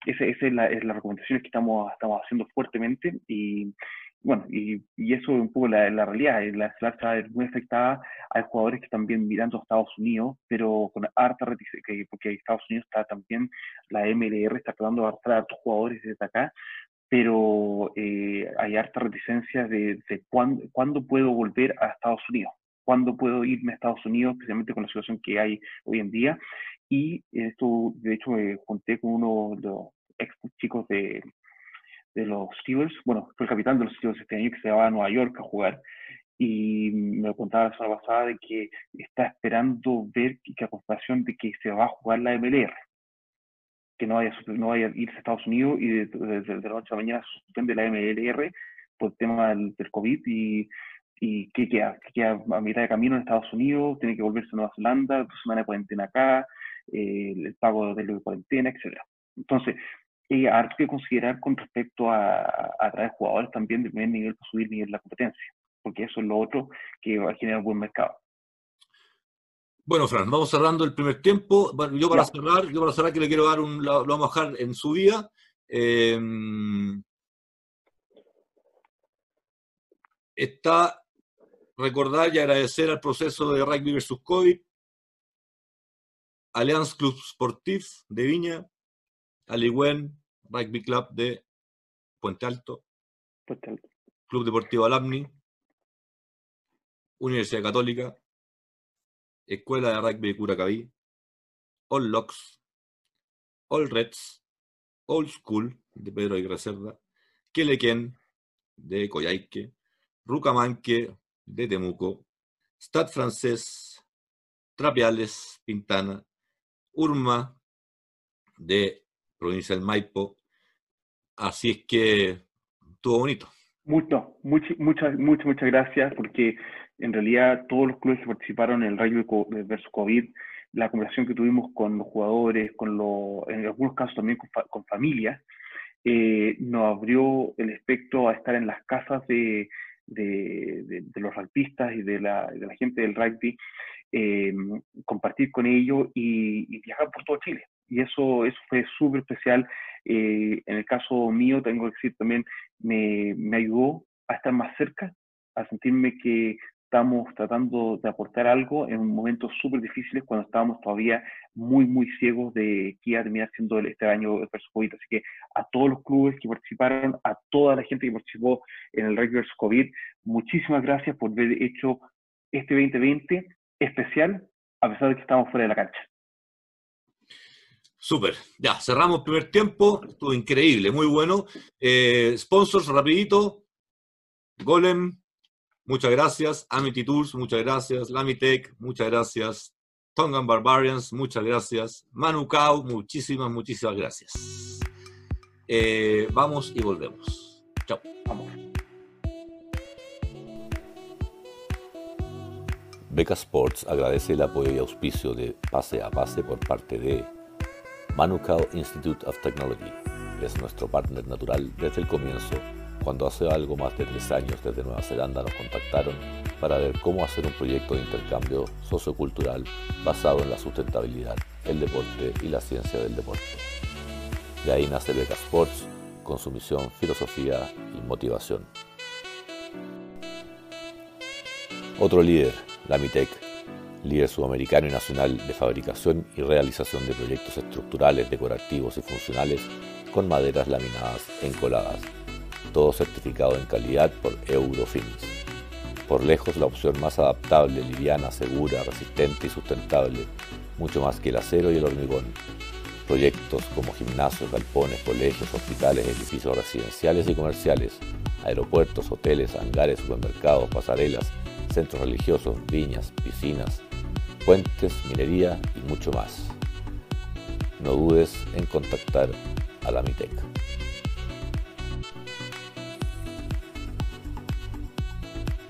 esa, es, la, es, la, recomendación que estamos, estamos haciendo fuertemente y bueno, y, y eso es un poco la, la realidad. La SLAR está muy afectada. Hay jugadores que están bien mirando a Estados Unidos, pero con harta reticencia, porque Estados Unidos está también, la MLR está tratando de agarrar a otros jugadores desde acá, pero eh, hay harta reticencia de, de cuándo puedo volver a Estados Unidos cuándo puedo irme a Estados Unidos, especialmente con la situación que hay hoy en día. Y esto, de hecho, me junté con uno de los ex chicos de, de los Steelers, bueno, fue el capitán de los Steelers este año que se va a Nueva York a jugar y me contaba la semana pasada de que está esperando ver que a comparación de que se va a jugar la MLR. que no vaya, no vaya a irse a Estados Unidos y desde de, la noche a la mañana suspende la MLR por el tema del, COVID y, y que queda, queda a mitad de camino en Estados Unidos, tiene que volverse a Nueva Zelanda, dos semanas de cuarentena acá, eh, el pago de la cuarentena, etc. Entonces, hay que considerar con respecto a, a traer jugadores también de primer nivel para subir nivel de la competencia, porque eso es lo otro que va a generar buen mercado. Bueno, Fran, vamos cerrando el primer tiempo. Bueno, yo para cerrar, yo para cerrar que le quiero dar un, lo, vamos a dejar en su día. Em, está recordar y agradecer al proceso de Rugby versus COVID, Allianz Club Sportif de Viña, Aligüen Rugby Club de Puente Alto, Club Deportivo Alamni, Universidad Católica, Escuela de Rugby de Curacaví, All Locks, All Reds, Old School de Pedro y Reserva, Quelequén de Coyhaique, Rucamanque de Temuco, Stade Francés, Trapiales, Pintana, Urma de Provincia del Maipo. Así es que estuvo bonito. Mucho, muchas, muchas, muchas gracias porque en realidad todos los clubes que participaron en el rugby versus COVID, la conversación que tuvimos con los jugadores, con los, en algunos casos también con, familias, eh, nos abrió el espectro a estar en las casas de, de, los rugbyistas y de la, gente del rugby, eh, compartir con ellos y, viajar por todo Chile. Y eso, eso fue súper especial. Eh, en el caso mío, tengo que decir también, me ayudó a estar más cerca, a sentirme que estamos tratando de aportar algo en momentos súper difíciles cuando estábamos todavía muy, muy ciegos de qué iba a terminar siendo este año el COVID. Así que a todos los clubes que participaron, a toda la gente que participó en el Rugby vs. COVID, muchísimas gracias por haber hecho este 2020 especial, a pesar de que estamos fuera de la cancha. Súper, ya, cerramos el primer tiempo, estuvo increíble, muy bueno. Eh, sponsors, rapidito, Golem, Muchas gracias. Amity Tours, muchas gracias. Lamitech, muchas gracias. Tongan Barbarians, muchas gracias. Manu Kao, muchísimas, muchísimas gracias. Eh, vamos y volvemos. Chao. Vamos. Beca Sports agradece el apoyo y auspicio de Pase a Pase por parte de Manukau Institute of Technology. Es nuestro partner natural desde el comienzo cuando hace algo más de tres años desde Nueva Zelanda nos contactaron para ver cómo hacer un proyecto de intercambio sociocultural basado en la sustentabilidad, el deporte y la ciencia del deporte. De ahí nace Beca Sports con su misión, filosofía y motivación. Otro líder, la MITEC, líder sudamericano y nacional de fabricación y realización de proyectos estructurales, decorativos y funcionales con maderas laminadas encoladas todo certificado en calidad por Eurofins. Por lejos la opción más adaptable, liviana, segura, resistente y sustentable, mucho más que el acero y el hormigón. Proyectos como gimnasios, galpones, colegios, hospitales, edificios residenciales y comerciales, aeropuertos, hoteles, hangares, supermercados, pasarelas, centros religiosos, viñas, piscinas, puentes, minería y mucho más. No dudes en contactar a la MITEC.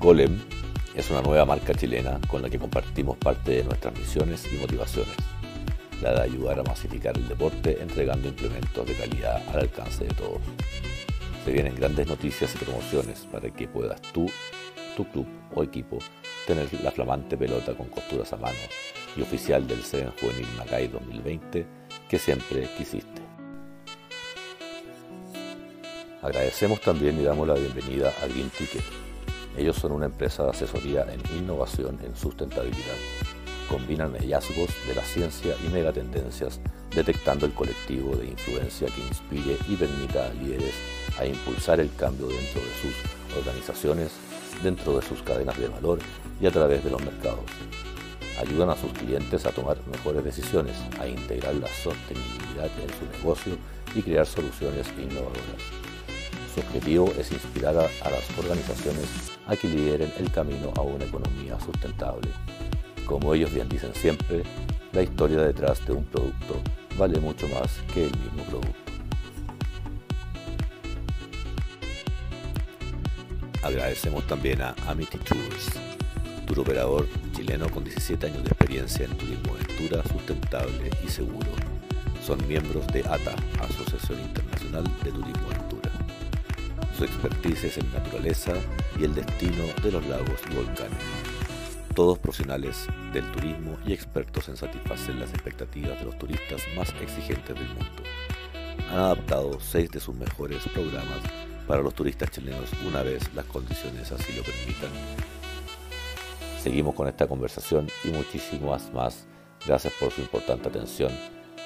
Golem es una nueva marca chilena con la que compartimos parte de nuestras misiones y motivaciones, la de ayudar a masificar el deporte entregando implementos de calidad al alcance de todos. Se vienen grandes noticias y promociones para que puedas tú, tu club o equipo tener la flamante pelota con costuras a mano y oficial del Seven Juvenil Macay 2020 que siempre quisiste. Agradecemos también y damos la bienvenida a Green Ticket ellos son una empresa de asesoría en innovación en sustentabilidad. Combinan hallazgos de la ciencia y megatendencias, detectando el colectivo de influencia que inspire y permita a líderes a impulsar el cambio dentro de sus organizaciones, dentro de sus cadenas de valor y a través de los mercados. Ayudan a sus clientes a tomar mejores decisiones, a integrar la sostenibilidad en su negocio y crear soluciones innovadoras. Su objetivo es inspirar a, las organizaciones a que lideren el camino a una economía sustentable. Como ellos bien dicen siempre, la historia detrás de un producto vale mucho más que el mismo producto. Agradecemos también a Amity Tours, tour operador chileno con 17 años de experiencia en turismo aventura sustentable y seguro. Son miembros de ATA, Asociación Internacional de Turismo. Su expertise es en naturaleza y el destino de los lagos y volcanes. Todos profesionales del turismo y expertos en satisfacer las expectativas de los turistas más exigentes del mundo. Han adaptado seis de sus mejores programas para los turistas chilenos una vez las condiciones así lo permitan. Seguimos con esta conversación y muchísimas más. Gracias por su importante atención.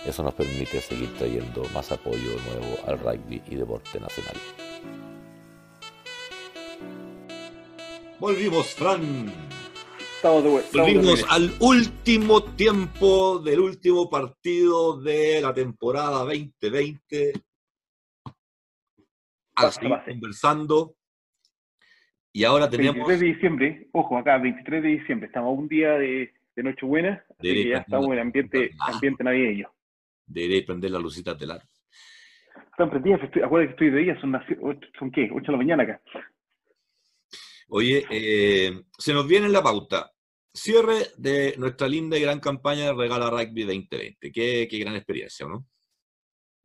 Eso nos permite seguir trayendo más apoyo nuevo al rugby y deporte nacional. Volvimos, Fran. Volvimos al último tiempo del último partido de la temporada 2020 así conversando. Y ahora tenemos. 23 de diciembre, ojo acá, 23 de diciembre, estamos a un día de, de Nochebuena, así que ya estamos en ambiente, ambiente navideño. Debería prender las lucitas del ar. Están prendidas, acuérdate que estoy de día, son, son qué, 8 de la mañana acá. Oye, eh, se nos viene en la pauta. Cierre de nuestra linda y gran campaña de Regala Rugby 2020. Qué, qué gran experiencia, ¿no?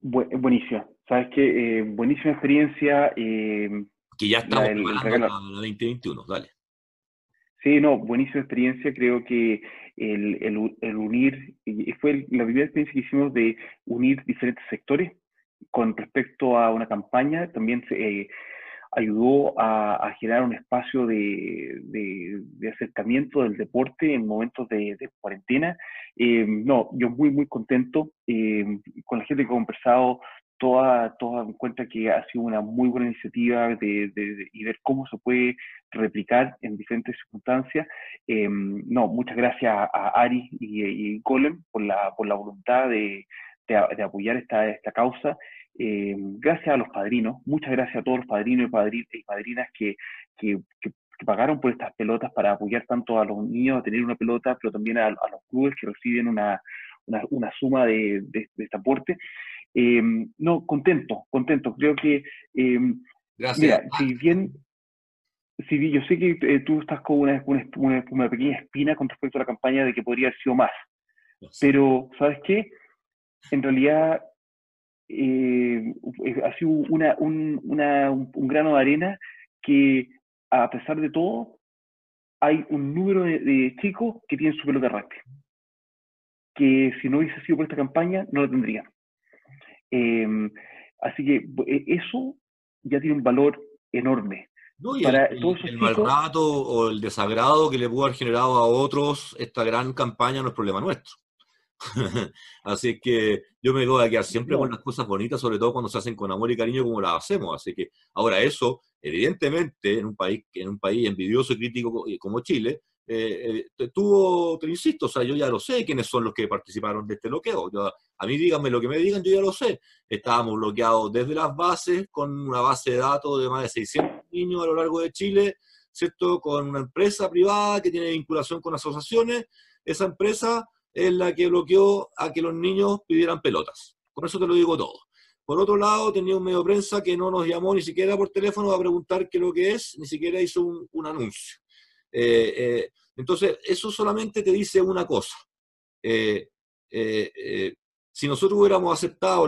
buenísima. Sabes que eh, buenísima experiencia. Eh, que ya estamos preparando la, 2021, dale. Sí, no, buenísima experiencia. Creo que el, el, el unir, fue la primera experiencia que hicimos de unir diferentes sectores con respecto a una campaña. También se, eh, ayudó a, generar un espacio de, de, acercamiento del deporte en momentos de, cuarentena. Eh, no, yo muy, muy contento eh, con la gente que he conversado. Toda, toda en cuenta que ha sido una muy buena iniciativa de, y ver cómo se puede replicar en diferentes circunstancias. Eh, no, muchas gracias a, Ari y, y por la, por la voluntad de, apoyar esta, esta causa. Eh, gracias a los padrinos, muchas gracias a todos los padrinos y, padrinas que, que, pagaron por estas pelotas para apoyar tanto a los niños a tener una pelota, pero también a, los clubes que reciben una, una, suma de, de, este aporte. Eh, no, contento, contento. Creo que, eh, gracias. mira, si bien, si yo sé que tú estás con una, una, una, pequeña espina con respecto a la campaña de que podría haber sido más, pero ¿sabes qué? En realidad eh, ha sido una, un, un, grano de arena que, a pesar de todo, hay un número de, chicos que tienen su pelota rugby, que si no hubiese sido por esta campaña, no lo tendrían. Em, así que e, eso ya tiene un valor enorme. Para el, el, mal rato o el desagrado que le pudo haber generado a otros esta gran campaña no es problema nuestro. Así que yo me voy a quedar siempre con las cosas bonitas, sobre todo cuando se hacen con amor y cariño como las hacemos. Así que ahora eso, evidentemente, en un país, en un país envidioso y crítico como Chile, eh, eh, tuvo, te insisto, o sea, yo ya lo sé quiénes son los que participaron de este bloqueo. a mí díganme lo que me digan, yo ya lo sé. Estábamos bloqueados desde las bases, con una base de datos de más de 600 niños a lo largo de Chile, ¿cierto? Con una empresa privada que tiene vinculación con asociaciones. Esa empresa es la que bloqueó a que los niños pidieran pelotas. Con eso te lo digo todo. Por otro lado, tenía un medio de prensa que no nos llamó ni siquiera por teléfono a preguntar qué es lo que es, ni siquiera hizo un, anuncio. Eh, eh, entonces, eso solamente te dice una cosa. Eh, si nosotros hubiéramos aceptado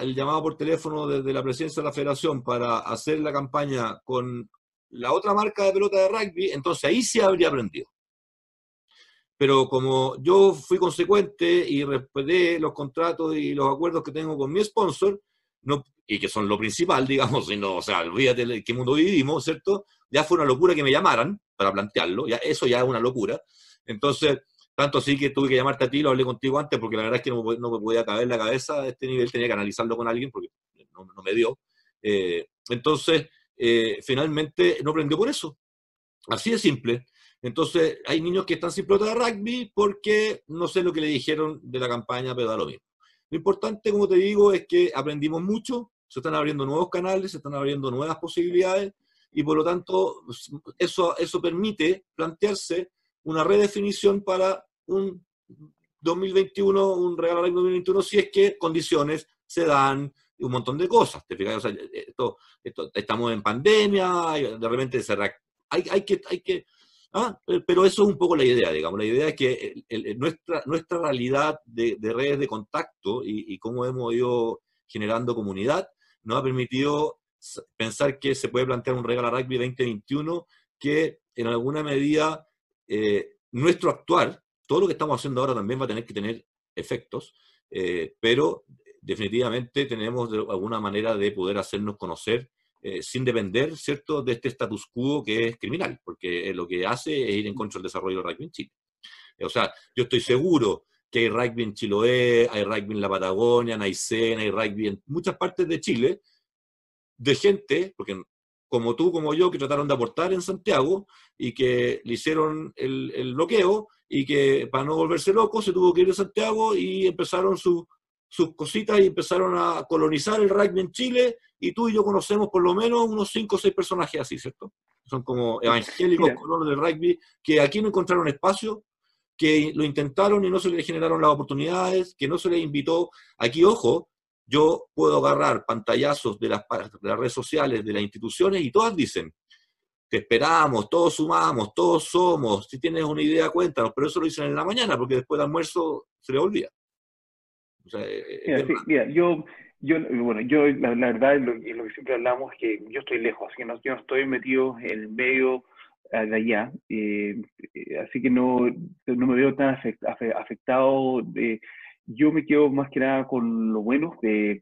el llamado por teléfono desde la presidencia de la federación para hacer la campaña con la otra marca de pelota de rugby, entonces ahí sí habría aprendido pero como yo fui consecuente y respeté los contratos y los acuerdos que tengo con mi sponsor, no, y que son lo principal, digamos, sino, o sea, olvídate de qué mundo vivimos, ¿cierto? Ya fue una locura que me llamaran para plantearlo, ya, eso ya es una locura. Entonces, tanto así que tuve que llamarte a ti, lo hablé contigo antes, porque la verdad es que no, no me podía caber la cabeza a este nivel, tenía que analizarlo con alguien, porque no, no me dio. Eh, entonces, eh, finalmente no prendió por eso. Así de simple. Entonces, hay niños que están sin pelota de rugby porque no sé lo que le dijeron de la campaña, pero da lo mismo. Lo importante, como te digo, es que aprendimos mucho, se están abriendo nuevos canales, se están abriendo nuevas posibilidades y por lo tanto eso, eso permite plantearse una redefinición para un 2021, un regalo rugby 2021, si es que condiciones se dan un montón de cosas. ¿te fijas? esto, estamos en pandemia, de repente se hay, hay que, hay que ¿ah? pero eso es un poco la idea, digamos. La idea es que nuestra, nuestra realidad de, redes de contacto y, cómo hemos ido generando comunidad nos ha permitido pensar que se puede plantear un regalo rugby 2021 que en alguna medida eh, nuestro actuar, todo lo que estamos haciendo ahora también va a tener que tener efectos, eh, pero definitivamente tenemos alguna manera de poder hacernos conocer eh, sin depender, ¿cierto?, de este status quo que es criminal, porque lo que hace es ir en contra del desarrollo del rugby en Chile. O sea, yo estoy seguro que hay rugby en Chiloé, hay rugby en la Patagonia, en Aysén, hay rugby en muchas partes de Chile, de gente, porque como tú, como yo, que trataron de aportar en Santiago y que le hicieron el, el bloqueo y que para no volverse loco se tuvo que ir a Santiago y empezaron su sus cositas y empezaron a colonizar el rugby en Chile y tú y yo conocemos por lo menos unos cinco o seis personajes así, ¿cierto? Son como evangélicos colonos del rugby que aquí no encontraron espacio, que lo intentaron y no se les generaron las oportunidades, que no se les invitó. Aquí, ojo, yo puedo agarrar pantallazos de las, de las redes sociales, de las instituciones y todas dicen, te esperamos, todos sumamos, todos somos, si tienes una idea cuéntanos, pero eso lo dicen en la mañana porque después del almuerzo se les olvida. Eh, eh, mira, yo, yo, bueno, yo la, verdad, lo, lo, que siempre hablamos es que yo estoy lejos, así que no, yo no estoy metido en el medio eh, de allá, así que no, no me veo tan afectado. yo me quedo más que nada con lo bueno, de,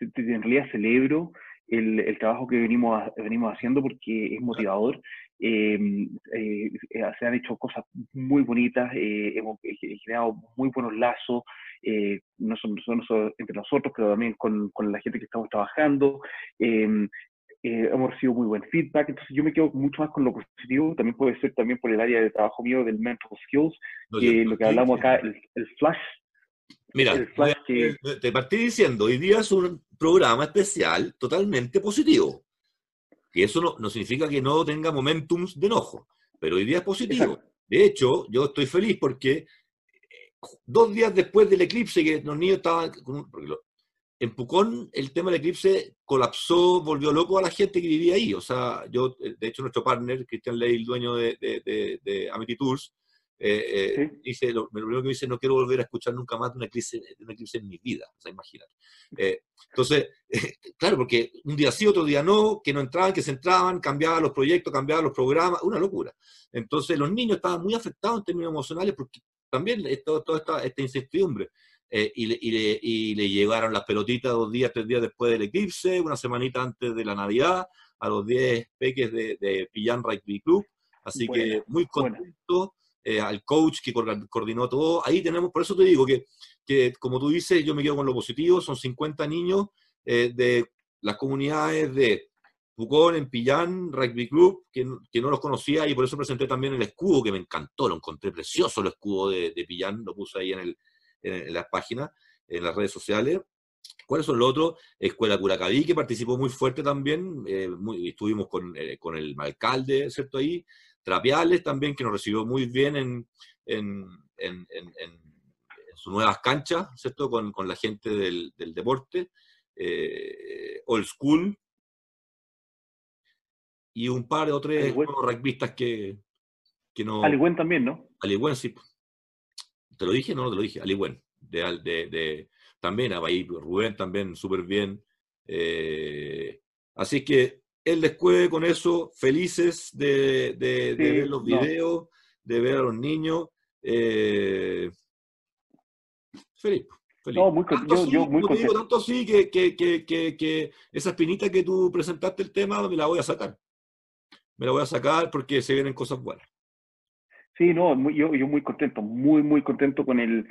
en realidad celebro el, el, trabajo que venimos, venimos haciendo porque es motivador. Em, se han hecho cosas muy bonitas, hemos generado muy buenos lazos, eh, no solo entre nosotros, pero también con, con, la gente que estamos trabajando. Em, eh, hemos recibido muy buen feedback, entonces yo me quedo mucho más con lo positivo, también puede ser también por el área de trabajo mío del mental skills, que lo que hablamos acá, el, el flash. Mira, te partí diciendo, hoy día es un programa especial totalmente positivo. Y eso no, no significa que no tenga momentums de enojo, pero hoy día es positivo. De hecho, yo estoy feliz porque dos días después del eclipse, que los niños estaban... En Pucón el tema del eclipse colapsó, volvió loco a la gente que vivía ahí. O sea, yo, eh, de hecho, nuestro partner, Cristian Ley, el dueño de, de, de, Amity Tours, eh, eh, dice, lo, primero que dice, no quiero volver a escuchar nunca más de un eclipse, de un eclipse en mi vida. O sea, imagínate. entonces, claro, porque un día sí, otro día no, que no entraban, que se entraban, cambiaban los proyectos, cambiaban los programas, una locura. Entonces, los niños estaban muy afectados en términos emocionales porque también toda esta, esta incertidumbre. Eh, y, le, y, le, llegaron las pelotitas dos días, tres días después del eclipse, una semanita antes de la Navidad, a los 10 peques de, de Pillan Rugby Club. Así que muy contento. Eh, al coach que coordinó todo. Ahí tenemos, por eso te digo que, que, como tú dices, yo me quedo con lo positivo, son 50 niños eh, de las comunidades de Pucón, en Pillán, Rugby Club, que, que, no los conocía y por eso presenté también el escudo, que me encantó, lo encontré precioso el escudo de, de Pillán, lo puse ahí en, el, en, las páginas, en las redes sociales. ¿Cuáles son los otros? Escuela Curacaví, que participó muy fuerte también, eh, estuvimos con, eh, con, el alcalde, ¿cierto? Ahí. Trapiales también, que nos recibió muy bien en, en, en, sus nuevas canchas, ¿cierto? Con, con la gente del, del deporte. Eh, Old School, y un par o tres rugbyistas que, que no. Aligüen también, ¿no? Aligüen, sí. ¿Te lo dije? No, no te lo dije. Aligüen. De, de, de, también, ahí Rubén también, súper bien. Eh, así que él después con eso, felices de, de, ver los videos, de ver a los niños. Eh, feliz. Feliz. No, muy, yo, yo muy contento. tanto así que, que, que, que, esa espinita que tú presentaste el tema me la voy a sacar me la voy a sacar porque se vienen cosas buenas. Sí, no, yo, yo muy contento, muy, muy contento con el,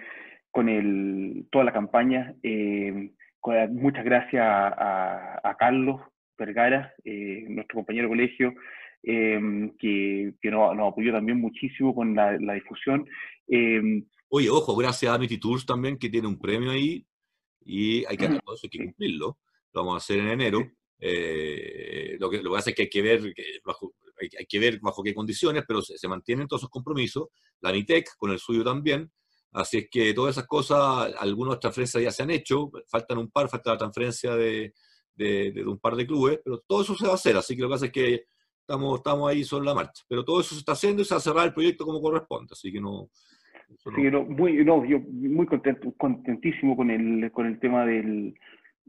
con el, toda la campaña. Eh, muchas gracias a, Carlos Vergara, eh, nuestro compañero de colegio, eh, que, que nos, apoyó también muchísimo con la, difusión. Oye, ojo, gracias a Amity Tours también, que tiene un premio ahí, y hay que, hay que cumplirlo. Lo vamos a hacer en enero. Lo, que, lo que hace es que hay que ver bajo, hay, que ver bajo qué condiciones, pero se, mantienen todos esos compromisos. La NITEC con el suyo también. Así es que todas esas cosas, algunas transferencias ya se han hecho, faltan un par, falta la transferencia de, de, un par de clubes, pero todo eso se va a hacer, así que lo que pasa es que estamos, estamos ahí sobre la marcha. Pero todo eso se está haciendo y se va a cerrar el proyecto como corresponde, así que no... muy, no, yo muy contento, contentísimo con el, con el tema del,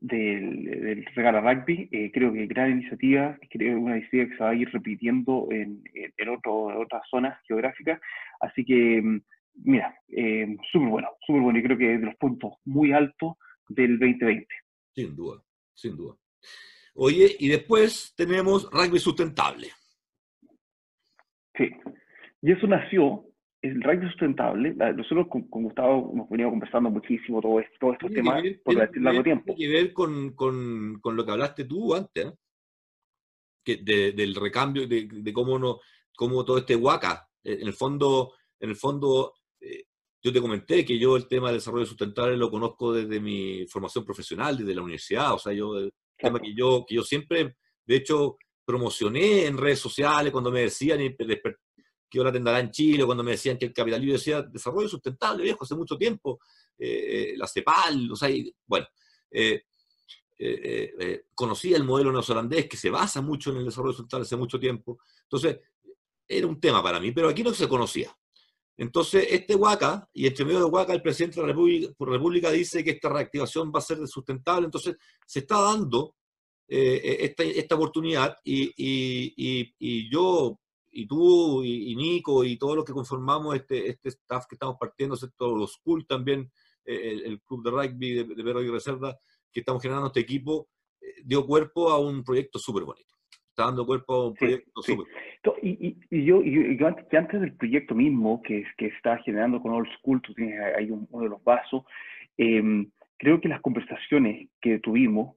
del, del regalo rugby. Eh, creo que gran iniciativa, creo una iniciativa que se va a ir repitiendo en, en, otro, otras zonas geográficas. Así que, mm, mira, eh, súper bueno, súper bueno. Y creo que es de los puntos muy altos del 2020. Sin duda, sin duda. Oye, y después tenemos rugby sustentable. Sí, y eso nació el rugby sustentable, nosotros con, Gustavo hemos venido conversando muchísimo todo esto, todos estos temas por largo tiempo. Tiene que ver con, con, con, lo que hablaste tú antes, ¿eh? que del recambio, de, de, cómo, no, cómo todo este huaca, eh, en el fondo, en el fondo eh, yo te comenté que yo el tema del desarrollo sustentable lo conozco desde mi formación profesional, desde la universidad, o sea, yo, el tema que yo, que yo siempre, de hecho, promocioné en redes sociales cuando me decían, y que ahora tendrá en Chile, cuando me decían que el capitalismo decía desarrollo sustentable, viejo, hace mucho tiempo, eh, eh, la CEPAL, o sea, bueno, eh, conocía el modelo neozelandés que se basa mucho en el desarrollo sustentable hace mucho tiempo, entonces era un tema para mí, pero aquí no se conocía. Entonces, este Huaca, y entre medio de Huaca, el presidente de la República, dice que esta reactivación va a ser sustentable, entonces se está dando esta, oportunidad y, y, y, yo y tú y, Nico y todos los que conformamos este, este staff que estamos partiendo, todos los school también, eh, el, club de rugby de, de Perro y Reserva, que estamos generando este equipo, eh, dio cuerpo a un proyecto súper bonito. Está dando cuerpo a un proyecto súper. Y, y, yo, y yo antes, antes, del proyecto mismo que, que está generando con Old School, tú tienes ahí uno de los vasos, em, creo que las conversaciones que tuvimos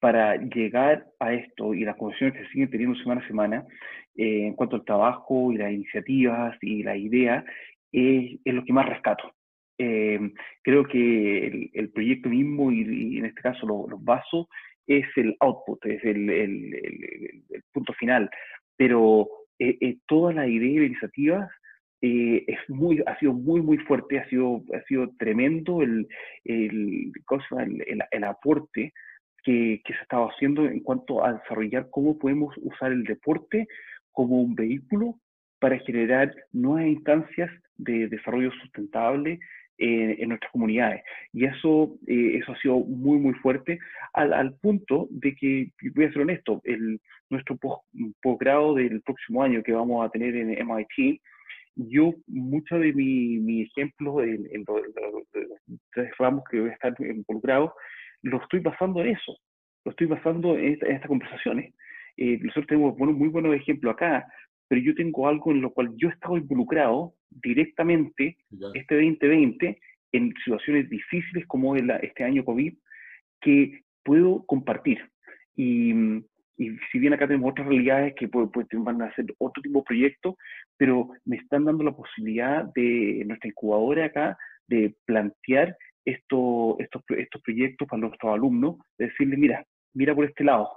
para llegar a esto y las conversaciones que siguen teniendo semana a semana eh, en cuanto al trabajo y las iniciativas y la idea es, lo que más rescato. Eh, creo que el, proyecto mismo y, en este caso los vasos es el output, es el, punto final, pero eh, toda la idea y la iniciativa es muy, ha sido muy, muy fuerte, ha sido, ha sido tremendo el, el, el, el aporte que, se estaba haciendo en cuanto a desarrollar cómo podemos usar el deporte como un vehículo para generar nuevas instancias de desarrollo sustentable en, nuestras comunidades. Y eso, eh, eso ha sido muy, muy fuerte al, al, punto de que, voy a ser honesto, el, nuestro posgrado del próximo año que vamos a tener en MIT, yo, mucho de mi, mi ejemplo en, en, los tres ramos que voy a estar involucrado, lo estoy basando en eso, lo estoy basando en, estas conversaciones. Eh, nosotros tenemos bueno, muy buenos ejemplos acá, pero yo tengo algo en lo cual yo he estado involucrado directamente este 2020 en situaciones difíciles como este año COVID que puedo compartir. Y, y, si bien acá tenemos otras realidades que pues, van a ser otro tipo de proyectos, pero me están dando la posibilidad de nuestra incubadora acá de plantear estos, estos, estos proyectos para nuestros alumnos, decirle, mira, mira por este lado,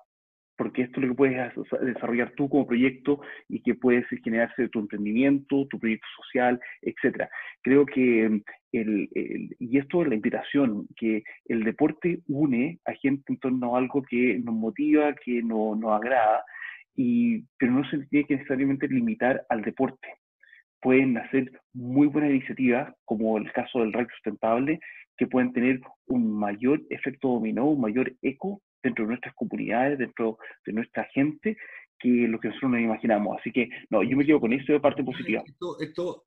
porque esto es lo que puedes desarrollar tú como proyecto y que puedes generarse tu emprendimiento, tu proyecto social, etcétera. Creo que mm, el, y esto es la invitación, que el deporte une a gente en torno a algo que nos motiva, que no, nos agrada, y, pero no se tiene que necesariamente limitar al deporte. Pueden hacer muy buenas iniciativas, como el caso del rugby sustentable, que pueden tener un mayor efecto dominó, un mayor eco dentro de nuestras comunidades, dentro de nuestra gente, que lo que nosotros nos imaginamos. Así que, no, yo me quedo con eso de parte positiva. Esto, esto,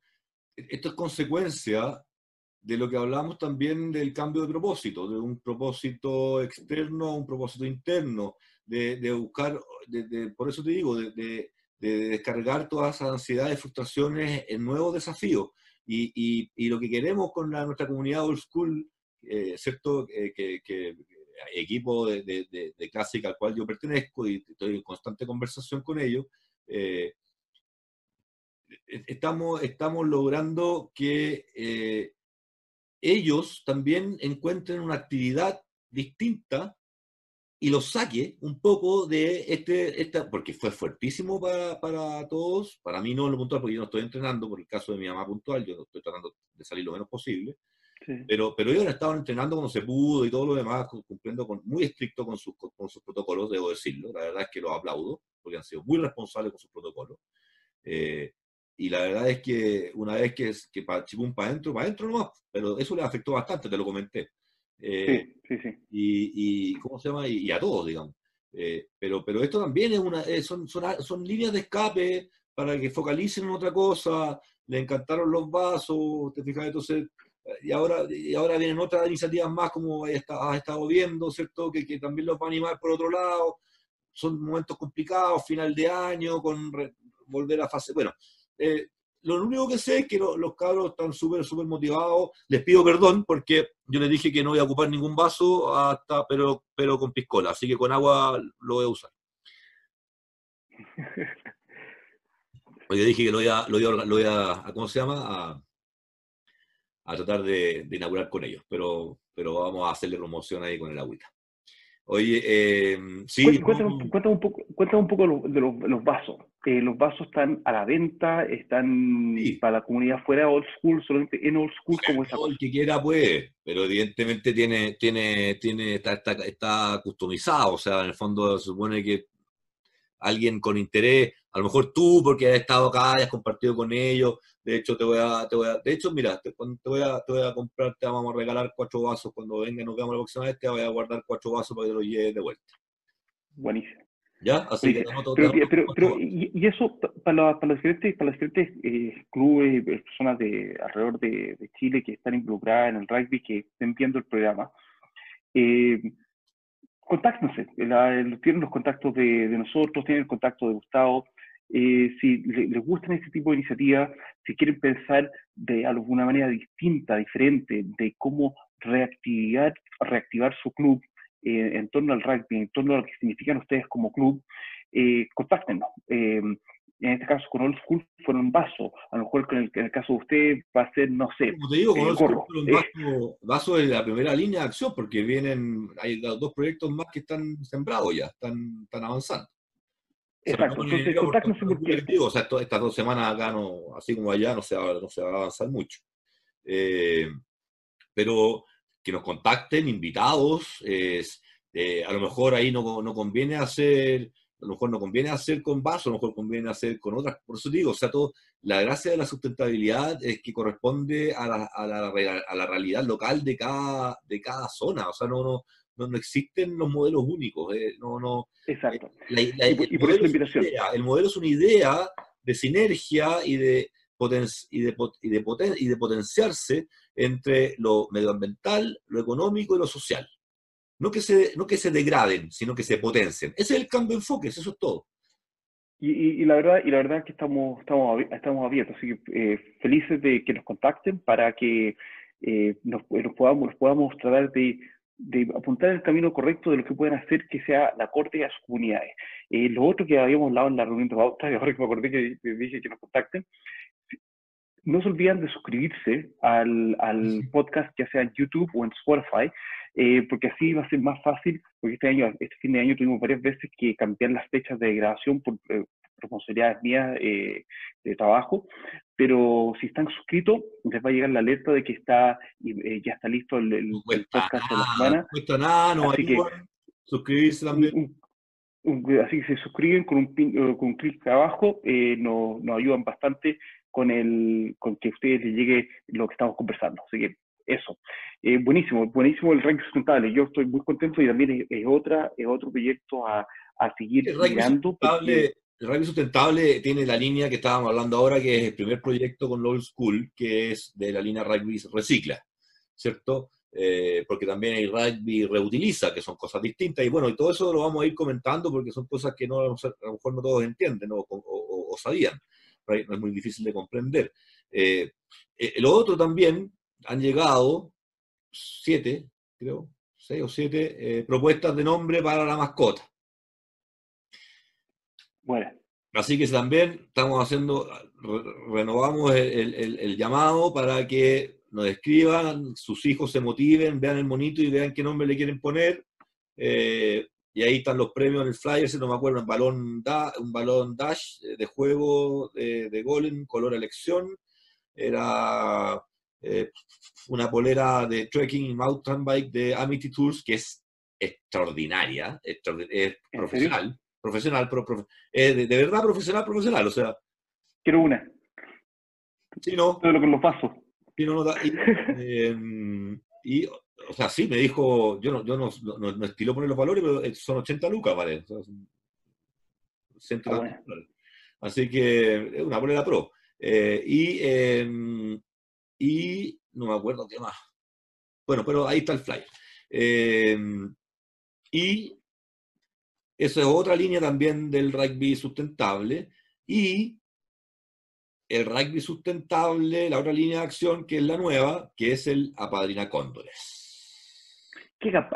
esto es consecuencia de lo que hablamos también del cambio de propósito, de un propósito externo a un propósito interno, de, de buscar, de, por eso te digo, de, descargar todas esas ansiedades, frustraciones en nuevos desafíos. Y, y, y, lo que queremos con la, nuestra comunidad old school, eh, ¿cierto? Eh, que, que, equipo de, de, de, clásica al cual yo pertenezco y estoy en constante conversación con ellos, eh, e, estamos, estamos logrando que eh, ellos también encuentren una actividad distinta y los saque un poco de este, esta, porque fue fuertísimo para, para todos, para mí no lo puntual, porque yo no estoy entrenando, por el caso de mi mamá puntual, yo estoy tratando de salir lo menos posible, pero, pero ellos estaban entrenando cuando se pudo y todo lo demás, cumpliendo con, muy estricto con sus, con sus protocolos, debo decirlo, la verdad es que los aplaudo, porque han sido muy responsables con sus protocolos. Eh, y la verdad es que una vez que, que para Chipún para adentro, para adentro nomás, pero eso les afectó bastante, te lo comenté. Eh, sí, sí, sí. Y, y, ¿cómo se llama? Y, a todos, digamos. Eh, pero, pero esto también es una, eh, son, son, son, líneas de escape para que focalicen en otra cosa, le encantaron los vasos, te fijas, entonces, y ahora, y ahora vienen otras iniciativas más como has estado viendo, ¿cierto? Que, que también los va a animar por otro lado, son momentos complicados, final de año, con volver a fase, bueno, eh, lo único que sé es que los cabros están súper, súper motivados. Les pido perdón porque yo les dije que no voy a ocupar ningún vaso, hasta, pero, pero con piscola. Así que con agua lo voy a usar. Yo dije que lo voy a, lo voy a, ¿cómo se llama? A, a tratar de, de, inaugurar con ellos. Pero, pero vamos a hacerle promoción ahí con el agüita. Oye, eh, sí. Cuéntame, un poco, cuéntame un poco de los, los vasos. Eh, los vasos están a la venta, están para la comunidad fuera old school, solamente en old school como esa El que quiera puede, pero evidentemente tiene, tiene, tiene, está, está, está customizado, o sea, en el fondo se supone que alguien con interés, a lo mejor tú, porque has estado acá y has compartido con ellos, de hecho te voy a, te voy a de hecho, mira, te, voy a, te voy a comprar, te vamos a regalar cuatro vasos cuando venga nos veamos la próxima vez, te voy a guardar cuatro vasos para que los lleves de vuelta. Buenísimo. ¿Ya? Así que pero, pero, y, eso para, para los diferentes, para los diferentes eh, clubes, eh, personas de alrededor de, de, Chile que están involucradas en el rugby, que estén viendo el programa, eh, contáctense, tienen los contactos de, nosotros, tienen el contacto de Gustavo. Eh, si les gustan este tipo de iniciativas, si quieren pensar de alguna manera distinta, diferente, de cómo reactivar, reactivar su club eh, en torno al rugby, en torno a lo que significan ustedes como club, eh, contáctenos. Eh, en este caso con Old School fueron vaso. A lo mejor en el, caso de usted va a ser, no sé. Como te digo, con Old School un vaso, vaso de la primera línea de acción, porque vienen, hay dos proyectos más que están sembrados ya, están, están avanzando. Exacto, entonces contáctense porque... o sea, estas dos semanas acá, no, así como allá, no se va, no se va a avanzar mucho. Eh, pero que nos contacten, invitados, es, eh, a lo mejor ahí no, no conviene hacer a lo mejor no conviene hacer con vaso, a lo mejor conviene hacer con otras. Por eso digo, o sea, todo, la gracia de la sustentabilidad es que corresponde a la, a la, a la realidad local de cada, de cada zona. O sea, no, no, no, existen los modelos únicos. Eh, no, no, Exacto. y, por, eso la invitación. el modelo es una idea de sinergia y de, y de, y de, poten y de potenciarse entre lo medioambiental, lo económico y lo social. No que, se, degraden, sino que se potencien. Ese es el cambio de enfoque, eso es todo. Y, la verdad y la verdad es que estamos, abiertos, así que eh, felices de que nos contacten para que eh, nos, podamos, nos podamos tratar de, apuntar el camino correcto de lo que pueden hacer que sea la corte a sus comunidades. Eh, lo otro que habíamos hablado en la reunión de pauta, y ahora que me acordé que dije que nos contacten, no se olviden de suscribirse al, al podcast, ya sea en YouTube o en Spotify, eh, porque así va a ser más fácil, porque este año, este fin de año tuvimos varias veces que cambiar las fechas de grabación por eh, responsabilidades mías eh, de trabajo, pero si están suscritos, les va a llegar la alerta de que está ya está listo el, podcast de la semana. No cuesta nada, no así que, suscribirse también. así que se suscriben con un, con un clic abajo, nos, nos ayudan bastante con, el, con que a ustedes les llegue lo que estamos conversando. Así que eso. Eh, buenísimo, buenísimo el ranking sustentable. Yo estoy muy contento y también es, otra, es otro proyecto a, a seguir el mirando. El ranking sustentable tiene la línea que estábamos hablando ahora, que es el primer proyecto con Old School, que es de la línea Rugby Recicla, ¿cierto? Eh, porque también el rugby reutiliza, que son cosas distintas, y bueno, y todo eso lo vamos a ir comentando porque son cosas que no, a lo mejor no todos entienden o, o, sabían, no es muy difícil de comprender. Eh, lo otro también han llegado siete, creo, seis o siete eh, propuestas de nombre para la mascota. Bueno. Así que también estamos haciendo, renovamos el, llamado para que nos escriban, sus hijos se motiven, vean el monito y vean qué nombre le quieren poner. Eh, y ahí están los premios en el flyer, si no me acuerdo, un balón, un balón dash de juego de, de Golem, color elección, era eh, una polera de trekking y mountain bike de Amity Tours, que es extraordinaria, es profesional, profesional, pero de, verdad profesional, profesional, o sea. Quiero una. Sí, no. Todo lo que lo paso. Sí, no, no, y, em, y, o sea, sí, me dijo, yo no, yo no, no, no estilo poner los valores, pero son 80 lucas, ¿vale? Ah, Así que es una polera pro. Eh, y, em, y no me acuerdo qué más. Bueno, pero ahí está el flyer. Em, y esa es otra línea también del rugby sustentable. Y el rugby sustentable, la otra línea de acción que es la nueva, que es el Apadrina Cóndores.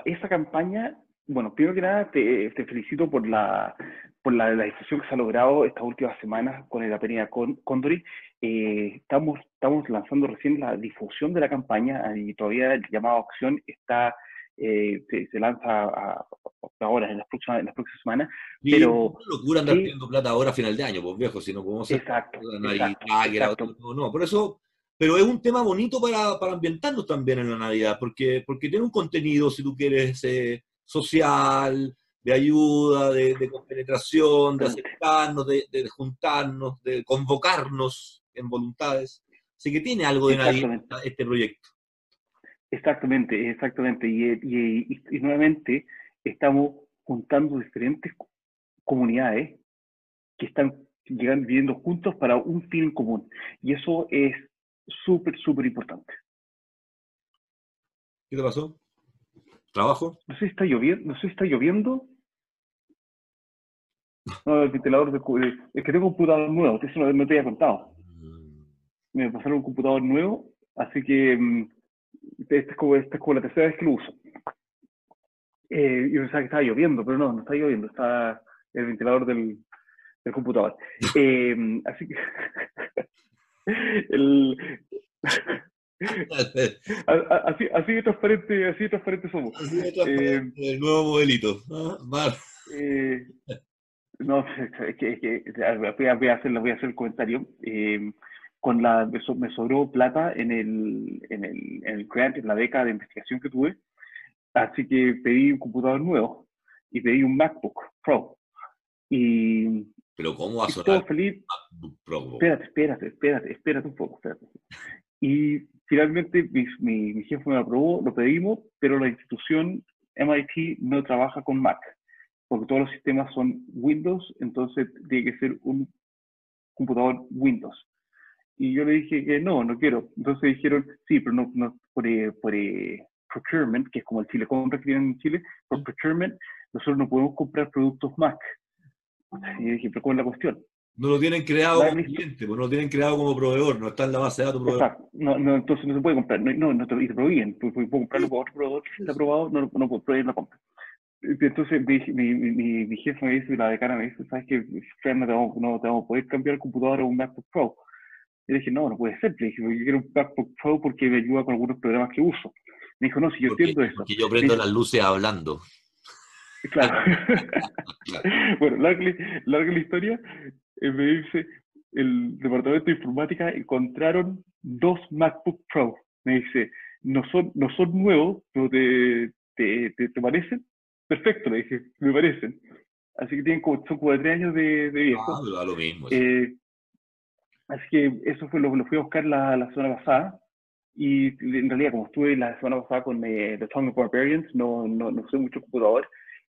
Esa campaña, bueno, primero que nada te, felicito por la por la, la, difusión que se ha logrado estas últimas semanas con el Apadrina Cóndores. Eh, estamos, estamos lanzando recién la difusión de la campaña y todavía el llamado a acción está eh, se, lanza ahora, en las próximas, en las próximas semanas. Y pero, locura andar pidiendo plata ahora a final de año, pues viejo, si no podemos hacer exacto, exacto, no, no, por eso, pero es un tema bonito para, para ambientarnos también en la Navidad, porque, porque tiene un contenido, si tú quieres, eh, social, de ayuda, de, de compenetración, de acercarnos, de, de, juntarnos, de convocarnos en voluntades. Así que tiene algo de Navidad este proyecto. Exactamente, exactamente. Y, y, nuevamente estamos juntando diferentes comunidades que están llegando, viviendo juntos para un fin común. Y eso es súper, súper importante. ¿Qué te pasó? ¿Trabajo? No sé si está lloviendo. No sé si está lloviendo. No, el ventilador de, es que tengo un computador nuevo, eso no, no te había contado. Mm. Me pasaron un computador nuevo, así que mm, esta es, como, esta es como la tercera vez que lo uso. Eh, yo pensaba que estaba lloviendo, pero no, no está lloviendo, está el ventilador del, del computador. Eh, así que. el, así, así de transparente, así de transparente somos. Eh, el nuevo modelito. Eh, no, es que, es que voy, a, voy, a hacer, voy a hacer el comentario. Eh, con la, me sobró plata en el, en el, en el grant, en la beca de investigación que tuve, así que pedí un computador nuevo y pedí un MacBook Pro. Y, Pero ¿cómo va a sonar feliz. Espérate, espérate, espérate, espérate un poco, espérate. Y finalmente mi, mi, mi jefe me aprobó, lo pedimos, pero la institución MIT no trabaja con Mac, porque todos los sistemas son Windows, entonces tiene que ser un computador Windows. Y yo le dije que no, no quiero. Entonces dijeron, sí, pero no, no por, eh, por eh, procurement, que es como el Chile compra que tienen en Chile, por procurement, nosotros no podemos comprar productos Mac. Y dije, pero ¿cuál es la cuestión? No lo tienen creado como cliente, pues no lo tienen creado como proveedor, no está en la base de datos proveedor. No, no, entonces no se puede comprar, no, no, no te, te prohíben, puedo comprarlo por otro proveedor que está aprobado, no, no puedo prohibir la compra. Entonces mi, mi, mi, mi, jefe me dice, la decana me dice, ¿sabes qué? No te, vamos, no te vamos a poder cambiar el computador a un MacBook Pro. Y le dije, no, no puede ser. Le dije, yo quiero un MacBook Pro porque me ayuda con algunos programas que uso. Me dijo, no, si yo entiendo eso. Porque yo prendo las luces hablando. Claro. bueno, larga, larga, la historia. Eh, me dice, el departamento de informática encontraron dos MacBook Pro. Me dice, no son, no son nuevos, pero te, te, te, parecen. Perfecto, le dije, me parecen. Así que tienen como, son como de tres años de, de viejo. Ah, lo mismo. Eh, Así que eso fue lo que fui a buscar la, la semana pasada. Y en realidad, como estuve la semana pasada con eh, The Tongue of Barbarians, no, no, no soy mucho computador.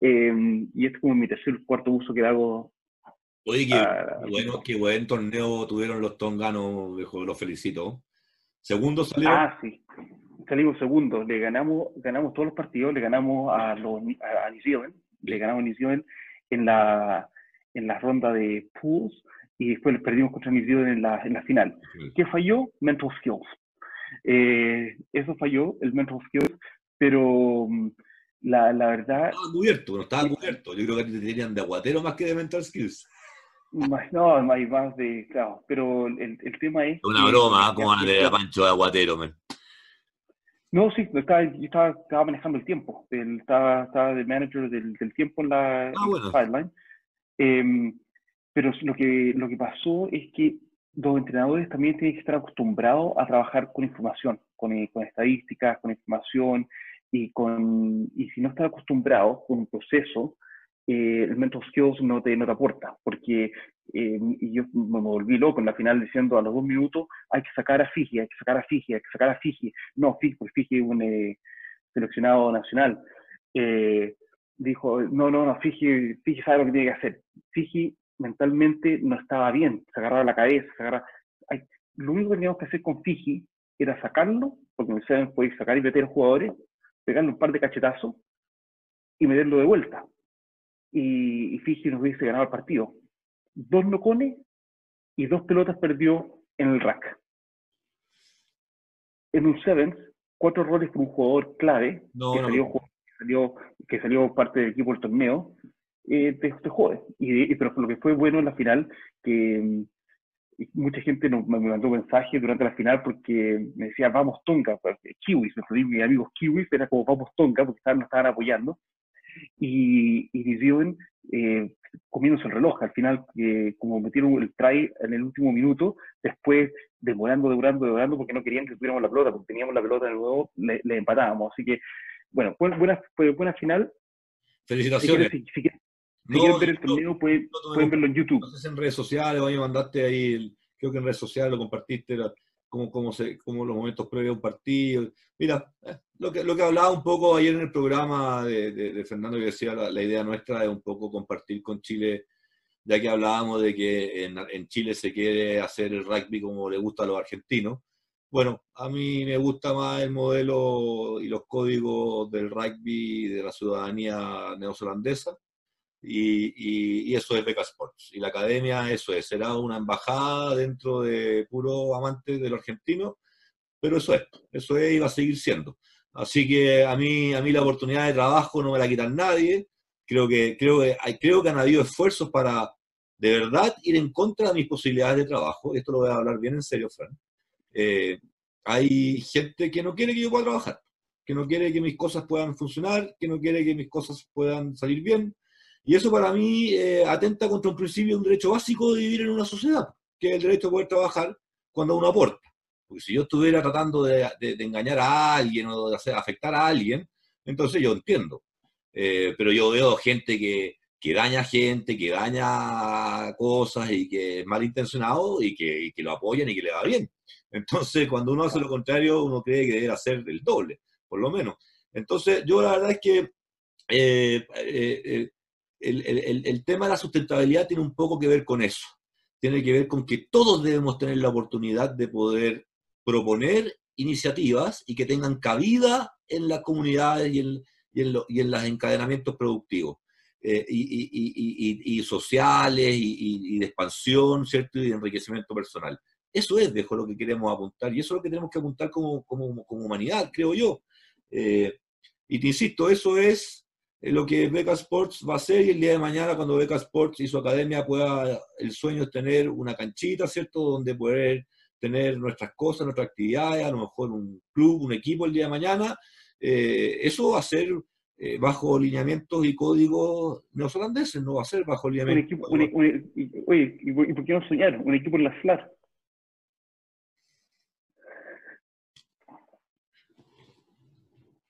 Eh, y este es como mi tercer cuarto uso que hago. Oye, qué, bueno, qué buen torneo tuvieron los tonganos, viejo, los felicito. ¿Segundo salió? Ah, sí. Salimos segundo. Le ganamos, ganamos todos los partidos, le ganamos a, los, a, New Zealand, le ganamos a Zealand en la, en la ronda de pools y después perdimos contra mis en la, en la final. ¿Qué falló? Mental skills. Eh, eso falló, el mental skills, pero la, la verdad... Estaba cubierto, no estaba cubierto. Yo creo que te tenían de aguatero más que de mental skills. Más, no, hay más de, claro, pero el, el tema es... Una broma, ¿cómo van a tener a Pancho de aguatero, man? No, sí, estaba, yo estaba, estaba manejando el tiempo. estaba, estaba de manager del, del tiempo en la, ah, sideline. Em, pero lo que, lo que pasó es que los entrenadores también tienen que estar acostumbrados a trabajar con información, con, con estadísticas, con información, y, con, y si no están acostumbrados con un proceso, eh, el mental skills no te, no te aporta, porque eh, yo me volví loco en la final diciendo a los dos minutos hay que sacar a Fiji, hay que sacar a Fiji, hay que sacar a Fiji. No, Fiji, porque Fiji es un eh, seleccionado nacional. dijo, no, no, no, Fiji, Fiji sabe lo que tiene que hacer. Fiji mentalmente no estaba bien, se agarraba la cabeza, se agarraba... lo único que teníamos que hacer con Fiji era sacarlo, porque me saben, podéis sacar y meter jugadores, pegarle un par de cachetazos y meterlo de vuelta. Y, y Fiji nos hubiese ganado el partido. Dos nocones y dos pelotas perdió en el rack. En un sevens, cuatro errores por un jugador clave que, Salió, que, salió, parte del equipo del torneo, eh, te, jode. Y, pero lo que fue bueno en la final, que mucha gente me mandó mensajes durante la final porque me decía, vamos Tonga, pues, kiwis, me mis amigos kiwis, era como vamos Tonga, porque estaban, nos estaban apoyando. Y, y eh, comiéndose el reloj, al final, eh, como metieron el try en el último minuto, después demorando, demorando, demorando, porque no querían que tuviéramos la pelota, porque teníamos la pelota de nuevo, le, empatábamos. Así que, bueno, buena, fue buena final. Felicitaciones. Si quieren ver el torneo, pueden, verlo en YouTube. en redes sociales, a mandaste ahí, creo que en redes sociales lo compartiste, como, como, se, como los momentos previos a un partido. Mira, eh, lo, que, lo que hablaba un poco ayer en el programa de, de, Fernando, que decía la, la, idea nuestra es un poco compartir con Chile, ya que hablábamos de que en, en Chile se quiere hacer el rugby como le gusta a los argentinos. Bueno, a mí me gusta más el modelo y los códigos del rugby de la ciudadanía neozelandesa y, eso es Beca Sports. Y la academia, eso es, será una embajada dentro de puro amante del argentino, pero eso es, eso es y va a seguir siendo. Así que a mí, a mí la oportunidad de trabajo no me la quitan nadie. Creo que, creo, que, creo que han habido esfuerzos para de verdad ir en contra de mis posibilidades de trabajo. Esto lo voy a hablar bien en serio, Fran. Eh, hay gente que no quiere que yo pueda trabajar, que no quiere que mis cosas puedan funcionar, que no quiere que mis cosas puedan salir bien, y eso para mí eh, atenta contra un principio, un derecho básico de vivir en una sociedad, que es el derecho a poder trabajar cuando uno aporta. Porque si yo estuviera tratando de, engañar a alguien o de hacer, afectar a alguien, entonces yo entiendo. Eh, pero yo veo gente que, que daña gente, que daña cosas y que es malintencionado y que, que lo apoyan y que le va bien. Entonces, cuando uno hace lo contrario, uno cree que debe hacer el doble, por lo menos. Entonces, yo la verdad es que eh, el, tema de la sustentabilidad tiene un poco que ver con eso. Tiene que ver con que todos debemos tener la oportunidad de poder proponer iniciativas y que tengan cabida en las comunidades y en, y en, los encadenamientos productivos eh, y, sociales y, de expansión, ¿cierto? Y de enriquecimiento personal. Eso es, dejo, lo que queremos apuntar y eso es lo que tenemos que apuntar como, humanidad, creo yo. Eh, y te insisto, eso es lo que Beca Sports va a hacer y el día de mañana cuando Beca Sports y su academia pueda, el sueño es tener una canchita, ¿cierto? Donde poder tener nuestras cosas, nuestras actividades, a lo mejor un club, un equipo el día de mañana. Eh, eso va a ser eh, bajo lineamientos y códigos neozelandeses, no va a ser bajo lineamientos. oye, ¿y por qué no soñar? Un equipo en la FLAR.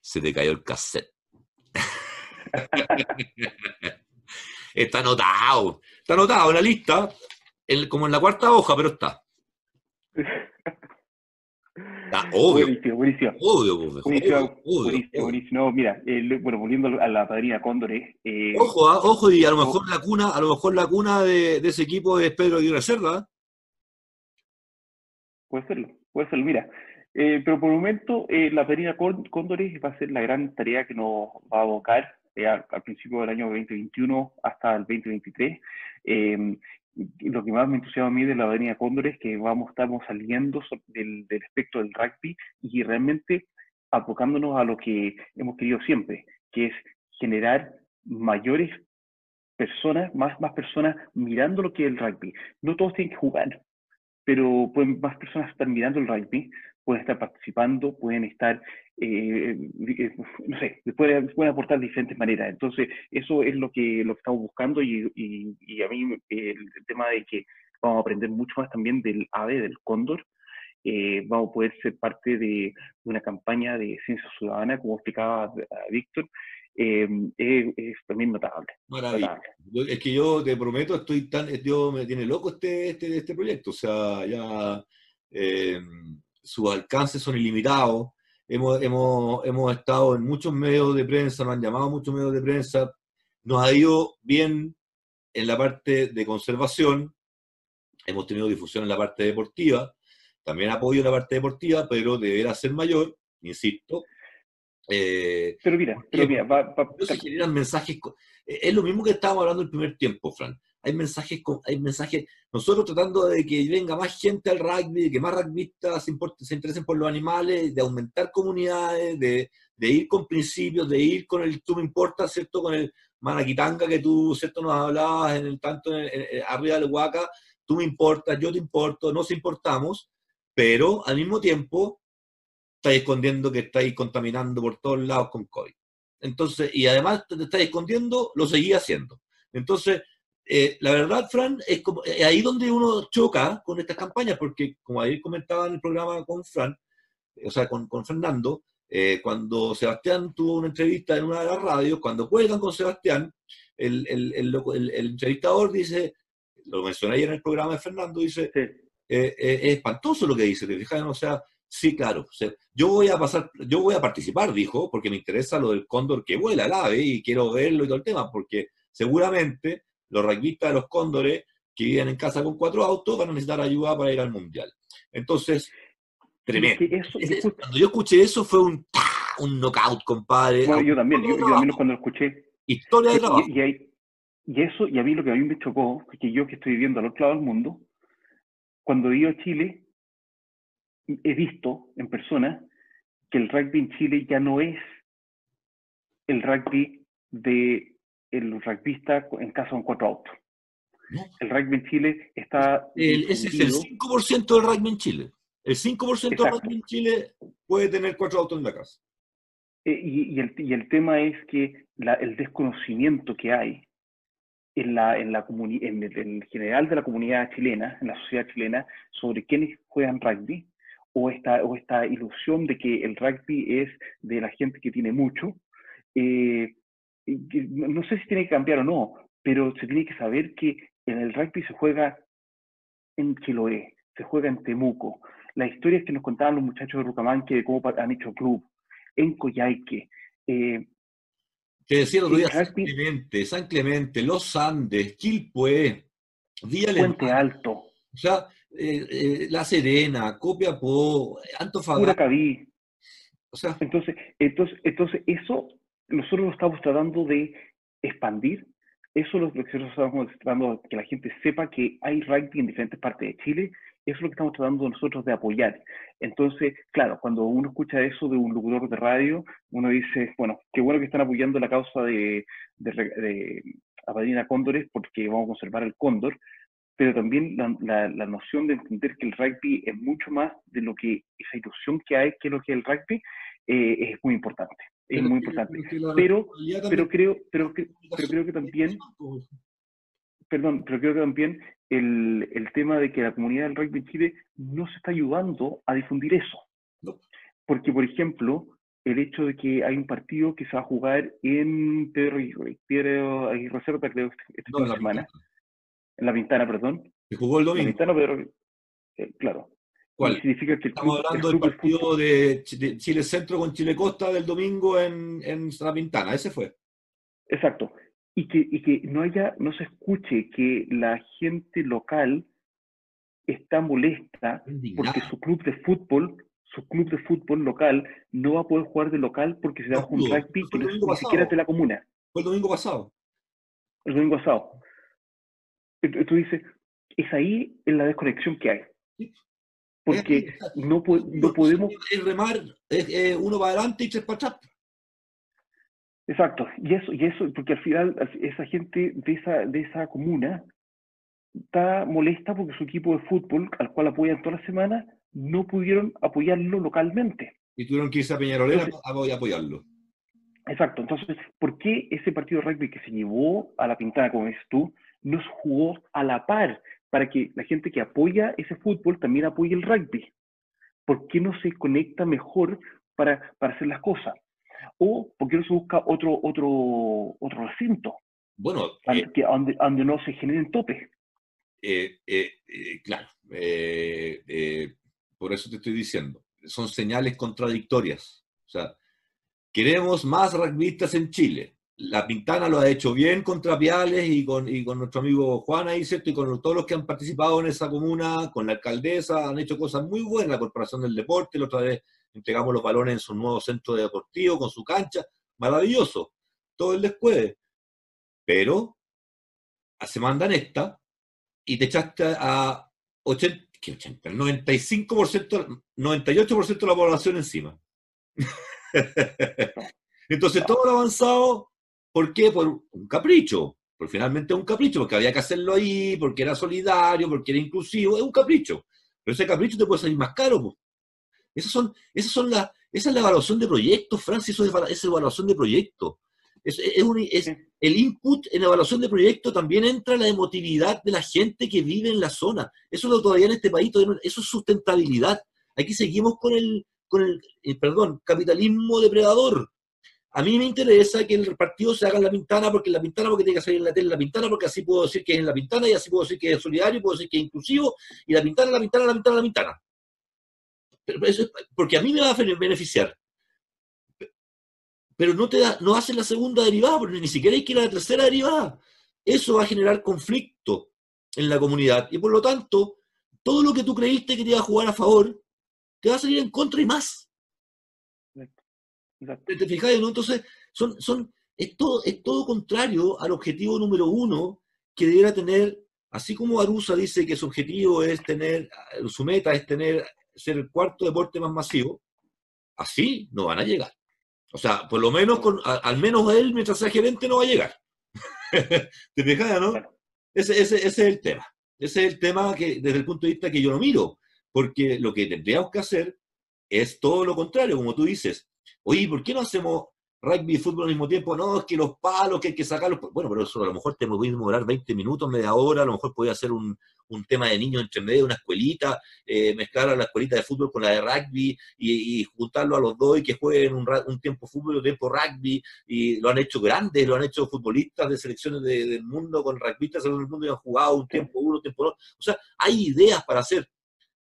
Se te cayó el cassette. Está anotado, está anotado en la lista, como en la cuarta hoja, pero está. Está obvio. Buenísimo, buenísimo. Obvio, pues, buenísimo, buenísimo, mira, bueno, volviendo a la padrina Cóndores. Eh, ojo, ah, ojo, y a lo mejor la cuna, a lo mejor la cuna de, ese equipo es Pedro Aguirre Cerda. Puede serlo, puede serlo, mira. Eh, pero por el momento, eh, la padrina Cóndores va a ser la gran tarea que nos va a abocar eh, al, principio del año 2021 hasta el 2023. Em, lo que más me entusiasma a mí de la Avenida Cóndor es que vamos, estamos saliendo del, del espectro del rugby y realmente abocándonos a lo que hemos querido siempre, que es generar mayores personas, más, más personas mirando lo que es el rugby. No todos tienen que jugar, pero pueden más personas estar mirando el rugby, pueden estar participando, pueden estar, eh, eh, no sé, pueden, pueden, aportar de diferentes maneras. Entonces, eso es lo que, lo que estamos buscando y, y, a mí el, tema de que vamos a aprender mucho más también del AVE, del cóndor, eh, vamos a poder ser parte de una campaña de ciencia ciudadana, como explicaba Víctor, es, también notable. Es que yo te prometo, estoy tan, yo me tiene loco este, este, este proyecto, o sea, ya sus alcances son ilimitados. Hemos, hemos, hemos estado en muchos medios de prensa, nos han llamado muchos medios de prensa, nos ha ido bien en la parte de conservación, hemos tenido difusión en la parte deportiva, también apoyo en la parte deportiva, pero deberá ser mayor, insisto. Eh, pero mira, pero mira, va, se generan mensajes. Es lo mismo que estábamos hablando el primer tiempo, Fran hay mensajes, hay mensajes, nosotros tratando de que venga más gente al rugby, que más rugbyistas se, se interesen por los animales, de aumentar comunidades, de, ir con principios, de ir con el tú me importas, ¿cierto? Con el manaquitanga que tú, ¿cierto? Nos hablabas en el tanto arriba del huaca, tú me importas, yo te importo, nos importamos, pero al mismo tiempo estáis escondiendo que estáis contaminando por todos lados con COVID. Entonces, y además te estáis escondiendo, lo seguís haciendo. Entonces, eh, la verdad, Fran, es como, eh, ahí donde uno choca con estas campañas, porque como ayer comentaba en el programa con Fran, o sea, con, con Fernando, eh, cuando Sebastián tuvo una entrevista en una de las radios, cuando cuelgan con Sebastián, el, el, el, el entrevistador dice, lo mencioné ayer en el programa de Fernando, dice, es espantoso lo que dice, ¿te fijas? O sea, sí, claro, yo voy a pasar, yo voy a participar, dijo, porque me interesa lo del cóndor que vuela al ave y quiero verlo y todo el tema, porque seguramente los rugbyistas de los cóndores que viven en casa con cuatro autos van a necesitar ayuda para ir al mundial. Entonces, tremendo. Cuando yo escuché eso fue un, un knockout, compadre. yo también, yo, también cuando lo escuché. Historia de trabajo. Y, eso, y a mí lo que a mí me chocó, que yo que estoy viviendo al otro lado del mundo, cuando he ido a Chile, he visto en persona que el rugby en Chile ya no es el rugby de el rugbyista en casa con cuatro autos. El rugby en Chile está... ese es el 5% del rugby en Chile. El 5% del rugby en Chile puede tener cuatro autos en la casa. Eh, y, el, y, el, tema es que el desconocimiento que hay en, la, en, la en, en general de la comunidad chilena, en la sociedad chilena, sobre quiénes juegan rugby, o esta, o esta ilusión de que el rugby es de la gente que tiene mucho, eh, no sé si tiene que cambiar o no, pero se tiene que saber que en el rugby se juega en Chiloé, se juega en Temuco. Las historias que nos contaban los muchachos de Rucamanque de cómo han hecho club, en Coyhaique. Eh, Te decía otro día San Clemente, San Clemente, Los Andes, Quilpué, Vía Puente Alto. O sea, eh, eh, La Serena, Copiapó, Antofagasta. O sea, entonces, entonces, entonces eso nosotros lo estamos tratando de expandir. Eso es lo que nosotros estamos tratando de que la gente sepa que hay rugby en diferentes partes de Chile. Eso es lo que estamos tratando nosotros de apoyar. Entonces, claro, cuando uno escucha eso de un locutor de radio, uno dice, bueno, qué bueno que están apoyando la causa de, de, Cóndores porque vamos a conservar el cóndor, pero también la, la, noción de entender que el rugby es mucho más de lo que esa ilusión que hay, que lo que es el rugby, eh, es muy importante es muy importante. Pero, pero, creo, pero, pero creo que también, perdón, pero creo que también el, el, tema de que la comunidad del rugby en Chile no se está ayudando a difundir eso. Porque, por ejemplo, el hecho de que hay un partido que se va a jugar en Pedro Aguirre, Cerda, creo, esta no, semana. En la Ventana, perdón. Se jugó el domingo. En la Ventana, Pedro, eh, claro. Significa que Estamos hablando del partido de, Chile Centro con Chile Costa del domingo en, en La Pintana, ese fue. Exacto. Y que, y que no haya, no se escuche que la gente local está molesta porque su club de fútbol, su club de fútbol local, no va a poder jugar de local porque se da un rugby que ni siquiera de la comuna. Fue el domingo pasado. El domingo pasado. Entonces, tú dices, es ahí en la desconexión que hay. Porque no, no podemos... El remar es uno para adelante y tres para atrás. Exacto, y eso, y eso, porque al final esa gente de esa, de esa comuna está molesta porque su equipo de fútbol, al cual apoyan toda la semana, no pudieron apoyarlo localmente. Y tuvieron que irse a Peñarolera a apoyarlo. Exacto. Entonces, ¿por qué ese partido de rugby que se llevó a la Pintana, como dices tú, no se jugó a la par para que la gente que apoya ese fútbol también apoye el rugby? ¿Por qué no se conecta mejor para, para hacer las cosas? ¿O por qué no se busca otro, otro, otro recinto? Bueno, eh, que, donde, donde, no se generen topes. Eh, eh, claro, por eso te estoy diciendo, son señales contradictorias. O sea, queremos más rugbyistas en Chile. La Pintana lo ha hecho bien contra Piales y con, nuestro amigo Juan ahí, ¿cierto? Y con todos los que han participado en esa comuna, con la alcaldesa, han hecho cosas muy buenas, la Corporación del Deporte, la otra vez entregamos los balones en su nuevo centro deportivo, con su cancha, maravilloso, todo el descueve. Pero se mandan esta y te echaste a 80, ¿qué 80? El 95%, 98% de la población encima. Entonces todo lo avanzado, ¿por qué? Por un capricho. Porque finalmente es un capricho, porque había que hacerlo ahí, porque era solidario, porque era inclusivo, es un capricho. Pero ese capricho te puede salir más caro. Esas son, esas son la, esa es la evaluación de proyectos, Francis, eso es, esa evaluación de proyectos. Es, el input en evaluación de proyecto también entra la emotividad de la gente que vive en la zona. Eso lo todavía en este país, eso es sustentabilidad. Aquí seguimos con el, con el, eh, perdón, capitalismo depredador. A mí me interesa que el partido se haga en la pintana porque en la pintana porque tiene que salir en la tele en la pintana porque así puedo decir que es en la pintana y así puedo decir que es solidario, puedo decir que es inclusivo y la pintana, la pintana, la pintana, la pintana. Pero eso porque a mí me va a beneficiar pero no, te da, no hacen la segunda derivada, porque ni siquiera hay que ir a la tercera derivada. Eso va a generar conflicto en la comunidad. Y por lo tanto, todo lo que tú creíste que te iba a jugar a favor, te va a salir en contra y más. ¿Te, fijas? Entonces, son, son, es, todo, es todo contrario al objetivo número uno que debiera tener, así como Arusa dice que su objetivo es tener, su meta es tener, ser el cuarto deporte más masivo, así no van a llegar. O sea, por lo menos, con, al menos él, mientras sea gerente, no va a llegar. ¿Te fijas, no? Ese, ese, ese, es el tema. Ese es el tema que, desde el punto de vista que yo lo miro. Porque lo que tendríamos que hacer es todo lo contrario, como tú dices. Oye, ¿por qué no hacemos rugby y fútbol al mismo tiempo? No, es que los palos, que hay que sacarlos. Bueno, pero eso a lo mejor te puede demorar 20 minutos, media hora, a lo mejor puede hacer un, un tema de niños entre medio, una escuelita, eh, mezclar a la escuelita de fútbol con la de rugby y, juntarlo a los dos y que jueguen un, tiempo fútbol y un tiempo rugby. Y lo han hecho grandes, lo han hecho futbolistas de selecciones del mundo con rugbyistas del mundo y han jugado un tiempo uno, un tiempo dos. O sea, hay ideas para hacer,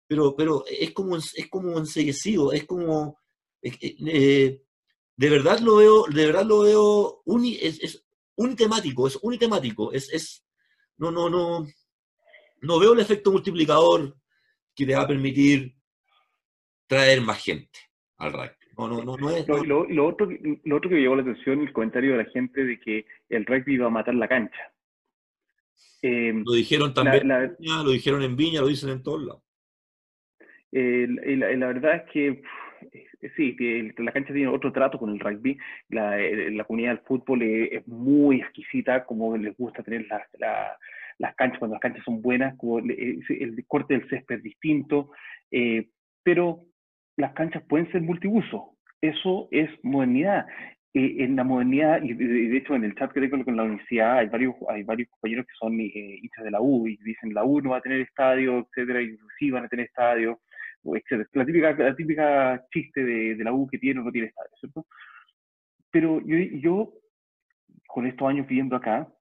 pero, pero es como es como enseguecido, es como... Eh, de verdad lo veo, de verdad lo veo uni, es, es unitemático, es unitemático, es, es no, no, no, no veo el efecto multiplicador que te va a permitir traer más gente al rugby. No, no, no, no es, lo, lo, otro, lo otro que me llamó la atención, el comentario de la gente de que el rugby iba a matar la cancha. Em, lo dijeron también lo dijeron en Viña, lo dicen en todos lados. Eh, la, verdad es que sí, la cancha tiene otro trato con el rugby. La, eh, la comunidad del fútbol es, muy exquisita, como les gusta tener la, las canchas, cuando las canchas son buenas, como eh, el, corte del césped es distinto, eh, pero las canchas pueden ser multiuso. Eso es modernidad. Eh, en la modernidad, y de, hecho en el chat que tengo con la universidad hay varios, hay varios compañeros que son hinchas de la U y dicen la U no va a tener estadio, etcétera, y sí van a tener estadio, La típica, la típica chiste de, de la U que tiene o no tiene estadio, ¿cierto? Pero yo, yo, con estos años viviendo acá,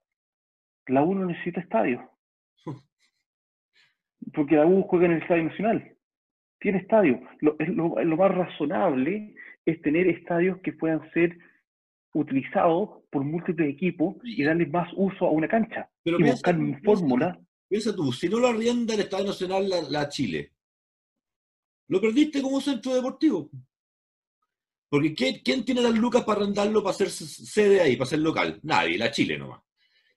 la U no necesita estadio. Porque la U juega en el Estadio Nacional. Tiene estadio. Lo, lo, más razonable es tener estadios que puedan ser utilizados por múltiples equipos y darles más uso a una cancha. Pero y buscar una fórmula. Piensa tú, si no lo arrienda el Estadio Nacional la, Chile, lo perdiste como centro deportivo. Porque ¿quién tiene las lucas para arrendarlo para hacer sede ahí, para ser local? Nadie, la Chile nomás.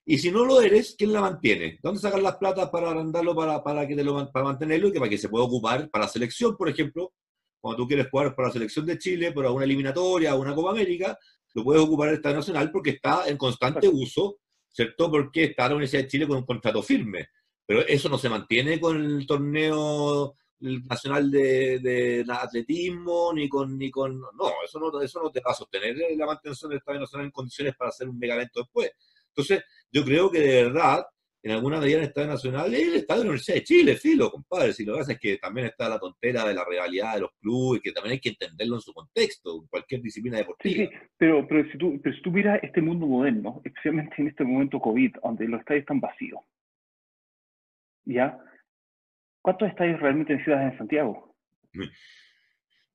Y si no lo eres, ¿quién la mantiene? ¿Dónde sacan las platas para arrendarlo, para, para, que lo, para mantenerlo y que para que se pueda ocupar para la selección, por ejemplo? Cuando tú quieres jugar para la selección de Chile, para una eliminatoria, una Copa América, lo puedes ocupar el Estado Nacional porque está en constante uso, ¿cierto? Porque está la Universidad de Chile con un contrato firme. Pero eso no se mantiene con el torneo el nacional de, atletismo, ni con, ni con, no, eso no, eso no te va a sostener la mantención del Estadio Nacional en condiciones para hacer un megavento después. Entonces, yo creo que de verdad, en alguna medida el Estadio Nacional es el Estadio de la Universidad de Chile, filo, compadre. Si lo que pasa es que también está la tontera de la rivalidad de los clubes, que también hay que entenderlo en su contexto, en cualquier disciplina deportiva. Sí, pero, pero, si tú, pero si tú miras este mundo moderno, especialmente en este momento COVID, donde los estadios están vacíos, ¿ya? ¿Cuántos estadios realmente necesitas en Santiago?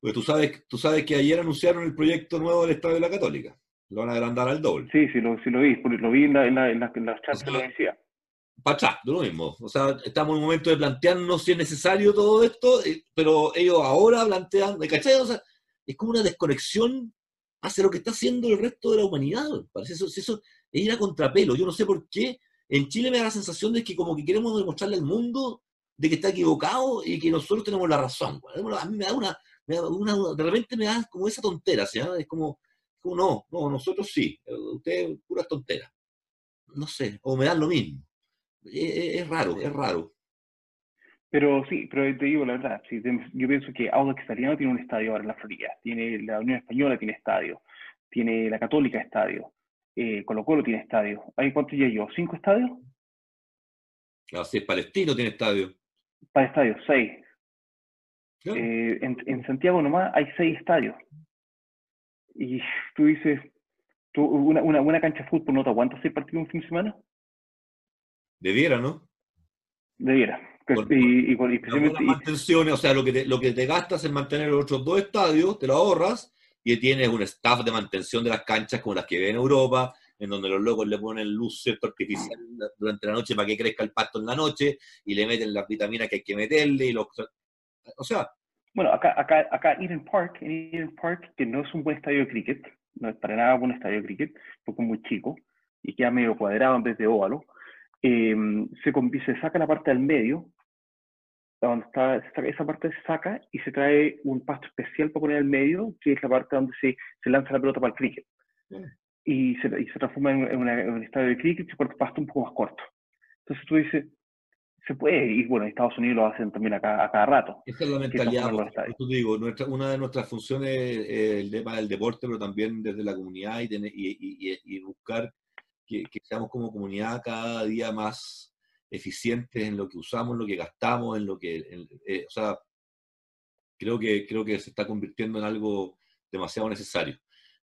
Pues tú sabes, tú sabes que ayer anunciaron el proyecto nuevo del Estadio de la Católica. Lo van a agrandar al doble. Sí, sí, lo, sí lo vi, lo vi en, la, en, la, en, las charlas de la universidad. Para atrás, de lo mismo. O sea, estamos en un momento de plantearnos si es necesario todo esto, eh, pero ellos ahora plantean, ¿me cachai? O sea, es como una desconexión hacia lo que está haciendo el resto de la humanidad. Parece eso, eso es ir a contrapelo. Yo no sé por qué. En Chile me da la sensación de que como que queremos demostrarle al mundo de que está equivocado y que nosotros tenemos la razón. A mí me da una, de repente me da como esa tontera, ¿sí? es como, como, no, no, nosotros sí, ustedes puras tonteras. No sé, o me dan lo mismo. Es, raro, es raro. Pero sí, pero te digo la verdad, yo pienso que Audax Italiano tiene un estadio ahora en la Florida, tiene la Unión Española tiene estadio, tiene la Católica estadio, eh, Colo Colo tiene estadio. ¿Hay cuántos ya yo? ¿Cinco estadios? Así es, Palestino tiene estadio. Para estadios, seis. Eh, en, Santiago nomás hay seis estadios. Y tú dices, tú, una, una buena cancha de fútbol no te aguanta seis partidos un fin de semana. Debiera, ¿no? Debiera. y, o sea, lo que, te, lo que te gastas en mantener los otros dos estadios, te lo ahorras y tienes un staff de mantención de las canchas como las que ve en Europa, en donde los locos le ponen luz cierto artificial durante la noche para que crezca el pasto en la noche y le meten las vitaminas que hay que meterle y los o sea bueno acá acá acá Eden Park en Eden Park que no es un buen estadio de cricket no es para nada un buen estadio de cricket porque es muy chico y queda medio cuadrado en vez de óvalo em, se, se saca la parte del medio donde está, esa parte se saca y se trae un pasto especial para poner al medio, que es la parte donde se, se lanza la pelota para el cricket y se, y se transforma en, un estadio de cricket y se corta pasto un poco más corto. Entonces tú dices, se puede, y bueno, en Estados Unidos lo hacen también a cada, a cada rato. Esa es la mentalidad, tú digo, nuestra, una de nuestras funciones es el tema del deporte, pero también desde la comunidad y, y, y, buscar que, que, seamos como comunidad cada día más eficientes en lo que usamos, en lo que gastamos, en lo que, eh, o sea, creo que, creo que se está convirtiendo en algo demasiado necesario.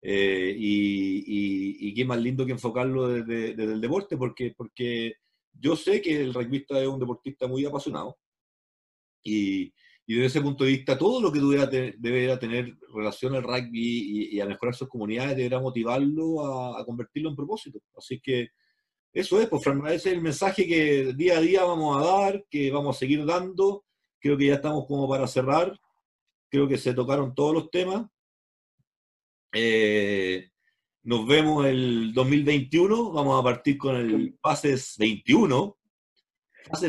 Eh, y, qué más lindo que enfocarlo desde, el deporte, porque, porque yo sé que el rugbyista es un deportista muy apasionado y, desde ese punto de vista todo lo que debería tener relación al rugby y, a mejorar sus comunidades deberá motivarlo a, convertirlo en propósito. Así que eso es, pues Fran, ese es el mensaje que día a día vamos a dar, que vamos a seguir dando. Creo que ya estamos como para cerrar. Creo que se tocaron todos los temas. Eh, nos vemos el 2021, vamos a partir con el Pases 21.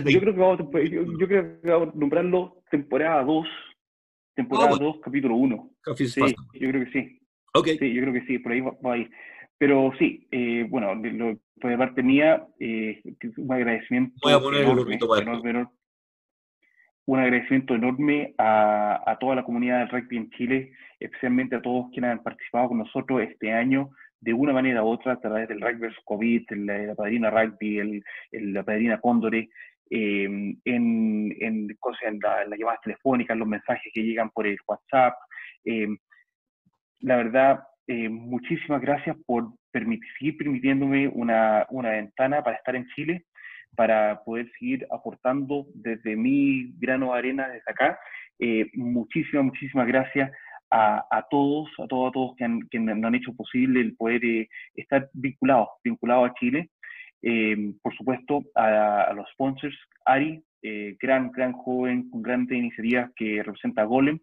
Yo, creo que vamos, yo, creo que vamos a nombrarlo temporada 2, temporada 2, ah, capítulo 1. Sí, yo creo que sí. Okay. Sí, yo creo que sí, por ahí va, a ir. Pero sí, eh, bueno, lo, de parte mía, eh, un agradecimiento. Voy a poner enorme, enorme, un agradecimiento enorme a, toda la comunidad del rugby en Chile, especialmente a todos quienes han participado con nosotros este año de una manera u otra a través del rugby vs COVID, la, padrina rugby, el, la padrina Cóndore, eh, en, en, en, las llamadas telefónicas, los mensajes que llegan por el WhatsApp. Eh, la verdad, eh, muchísimas gracias por permitir, permitiéndome una, una ventana para estar en Chile para poder seguir aportando desde mi grano de arena desde acá. Eh, muchísimas, muchísimas gracias a, a, todos, a todos, a todos que han, que han hecho posible el poder eh, estar vinculados, vinculados a Chile. Eh, por supuesto, a, los sponsors, Ari, gran, gran joven con grandes iniciativas que representa a Golem.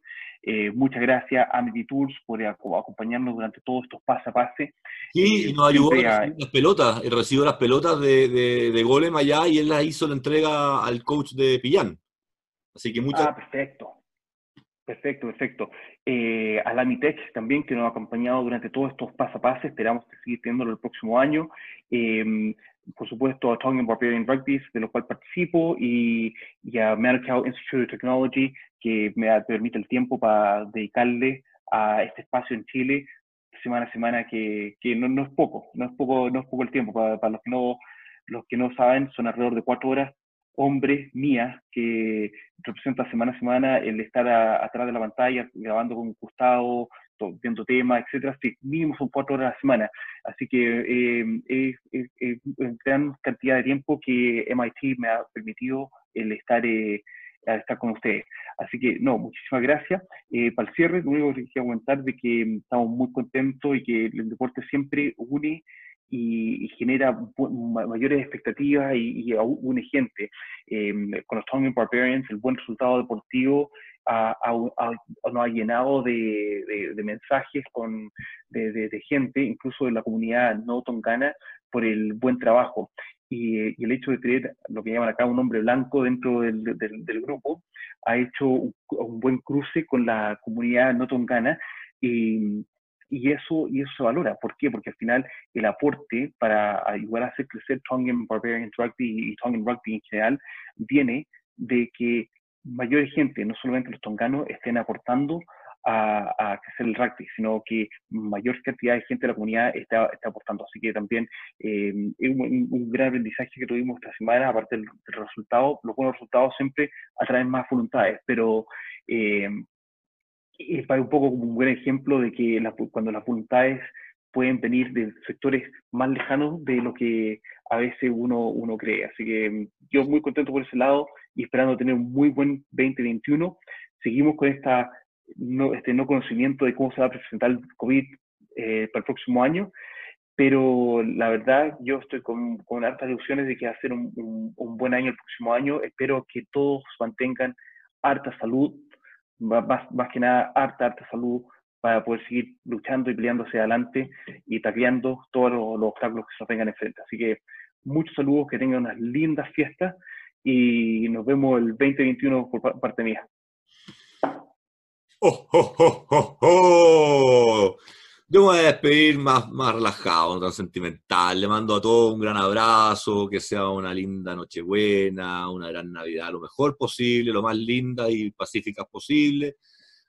muchas gracias a Tours por acompañarnos durante todos estos pase a pase. Sí, y nos ayudó a las pelotas, recibió las pelotas de, de, de, Golem allá y él las hizo la entrega al coach de Pillán. Así que muchas Ah, perfecto. Perfecto, perfecto. Eh, a la Mitech también, que nos ha acompañado durante todos estos pasapases, esperamos que siga teniéndolo el próximo año. Eh, por supuesto, a Tongan Barbarian Rugby, de lo cual participo, y, y a Manukau Institute of Technology, que me permite el tiempo para dedicarle a este espacio en Chile semana a semana, que, que no, no, es poco, no es poco, no es poco el tiempo. Para, para, los, que no, los que no saben, son alrededor de cuatro horas hombres mías que representa semana a semana el estar atrás de la pantalla grabando con Gustavo, viendo temas, etcétera, sí, mínimo son cuatro horas a la semana. Así que eh, es gran cantidad de tiempo que MIT me ha permitido el estar, eh, estar con ustedes. Así que, no, muchísimas gracias. Eh, para el cierre, lo único que quería comentar es que estamos muy contentos y que el deporte siempre une y, genera mayores expectativas y, y une gente. con los Tongan Barbarians, el buen resultado deportivo nos ha llenado de, mensajes con, de, gente, incluso de la comunidad no tongana, por el buen trabajo. Y, el hecho de tener lo que llaman acá un hombre blanco dentro del, grupo ha hecho un, buen cruce con la comunidad no tongana. Y, y eso, y eso se valora. ¿Por qué? Porque al final el aporte para ayudar a hacer crecer Tongan Barbarian Rugby y Tongan Rugby en general viene de que mayor gente, no solamente los tonganos, estén aportando a, a, crecer el rugby, sino que mayor cantidad de gente de la comunidad está, está aportando. Así que también eh, es un, gran aprendizaje que tuvimos esta semana, aparte del, resultado, los buenos resultados siempre atraen más voluntades, pero eh, es para un poco como un buen ejemplo de que cuando las voluntades pueden venir de sectores más lejanos de lo que a veces uno, uno cree. Así que yo muy contento por ese lado y esperando tener un muy buen 2021. Seguimos con esta no, este no conocimiento de cómo se va a presentar el COVID eh, para el próximo año, pero la verdad yo estoy con, con hartas ilusiones de que va a ser un, un, buen año el próximo año. Espero que todos mantengan harta salud, más, más que nada harta, harta salud para poder seguir luchando y peleando hacia adelante y tacleando todos los, los obstáculos que se nos vengan enfrente. Así que muchos saludos, que tengan unas lindas fiestas y nos vemos el 2021 por parte mía. ¡Oh, oh, oh, Yo me voy a despedir más, más relajado, no tan sentimental. Le mando a todos un gran abrazo, que sea una linda Nochebuena, una gran Navidad, lo mejor posible, lo más linda y pacífica posible.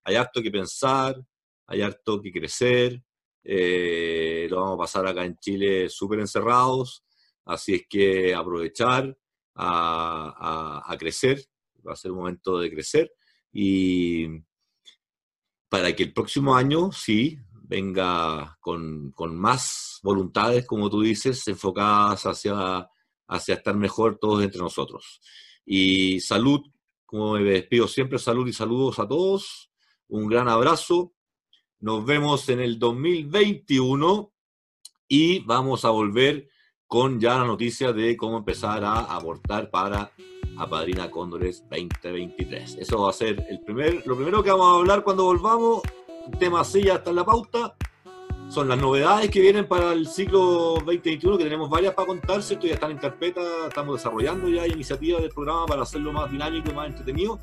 Hay harto que pensar, hay harto que crecer. Eh, lo vamos a pasar acá en Chile súper encerrados, así es que aprovechar, a, crecer, va a ser un momento de crecer y para que el próximo año sí venga con, más voluntades, como tú dices, enfocadas hacia, hacia estar mejor todos entre nosotros. Y salud, como me despido siempre, salud y saludos a todos, un gran abrazo, nos vemos en el 2021 y vamos a volver con ya la noticia de cómo empezar a abortar para Apadrina Cóndores 2023. Eso va a ser el primer, lo primero que vamos a hablar cuando volvamos. El tema así ya está en la pauta. Son las novedades que vienen para el ciclo 2021, que tenemos varias para contar, ¿cierto? Ya están en carpeta, estamos desarrollando ya iniciativas del programa para hacerlo más dinámico y más entretenido.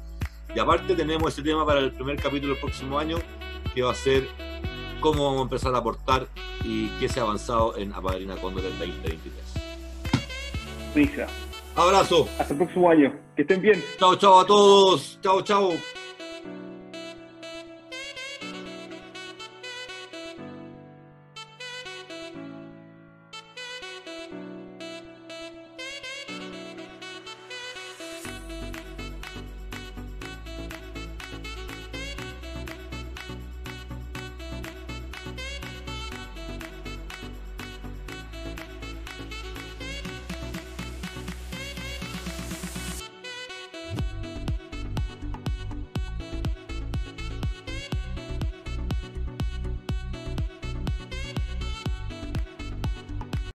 Y aparte tenemos ese tema para el primer capítulo del próximo año, que va a ser cómo vamos a empezar a aportar y qué se ha avanzado en Apadrina Cóndor del 2023. Pisa. Abrazo. Hasta el próximo año. Que estén bien. Chao, chao a todos. Chao, chao.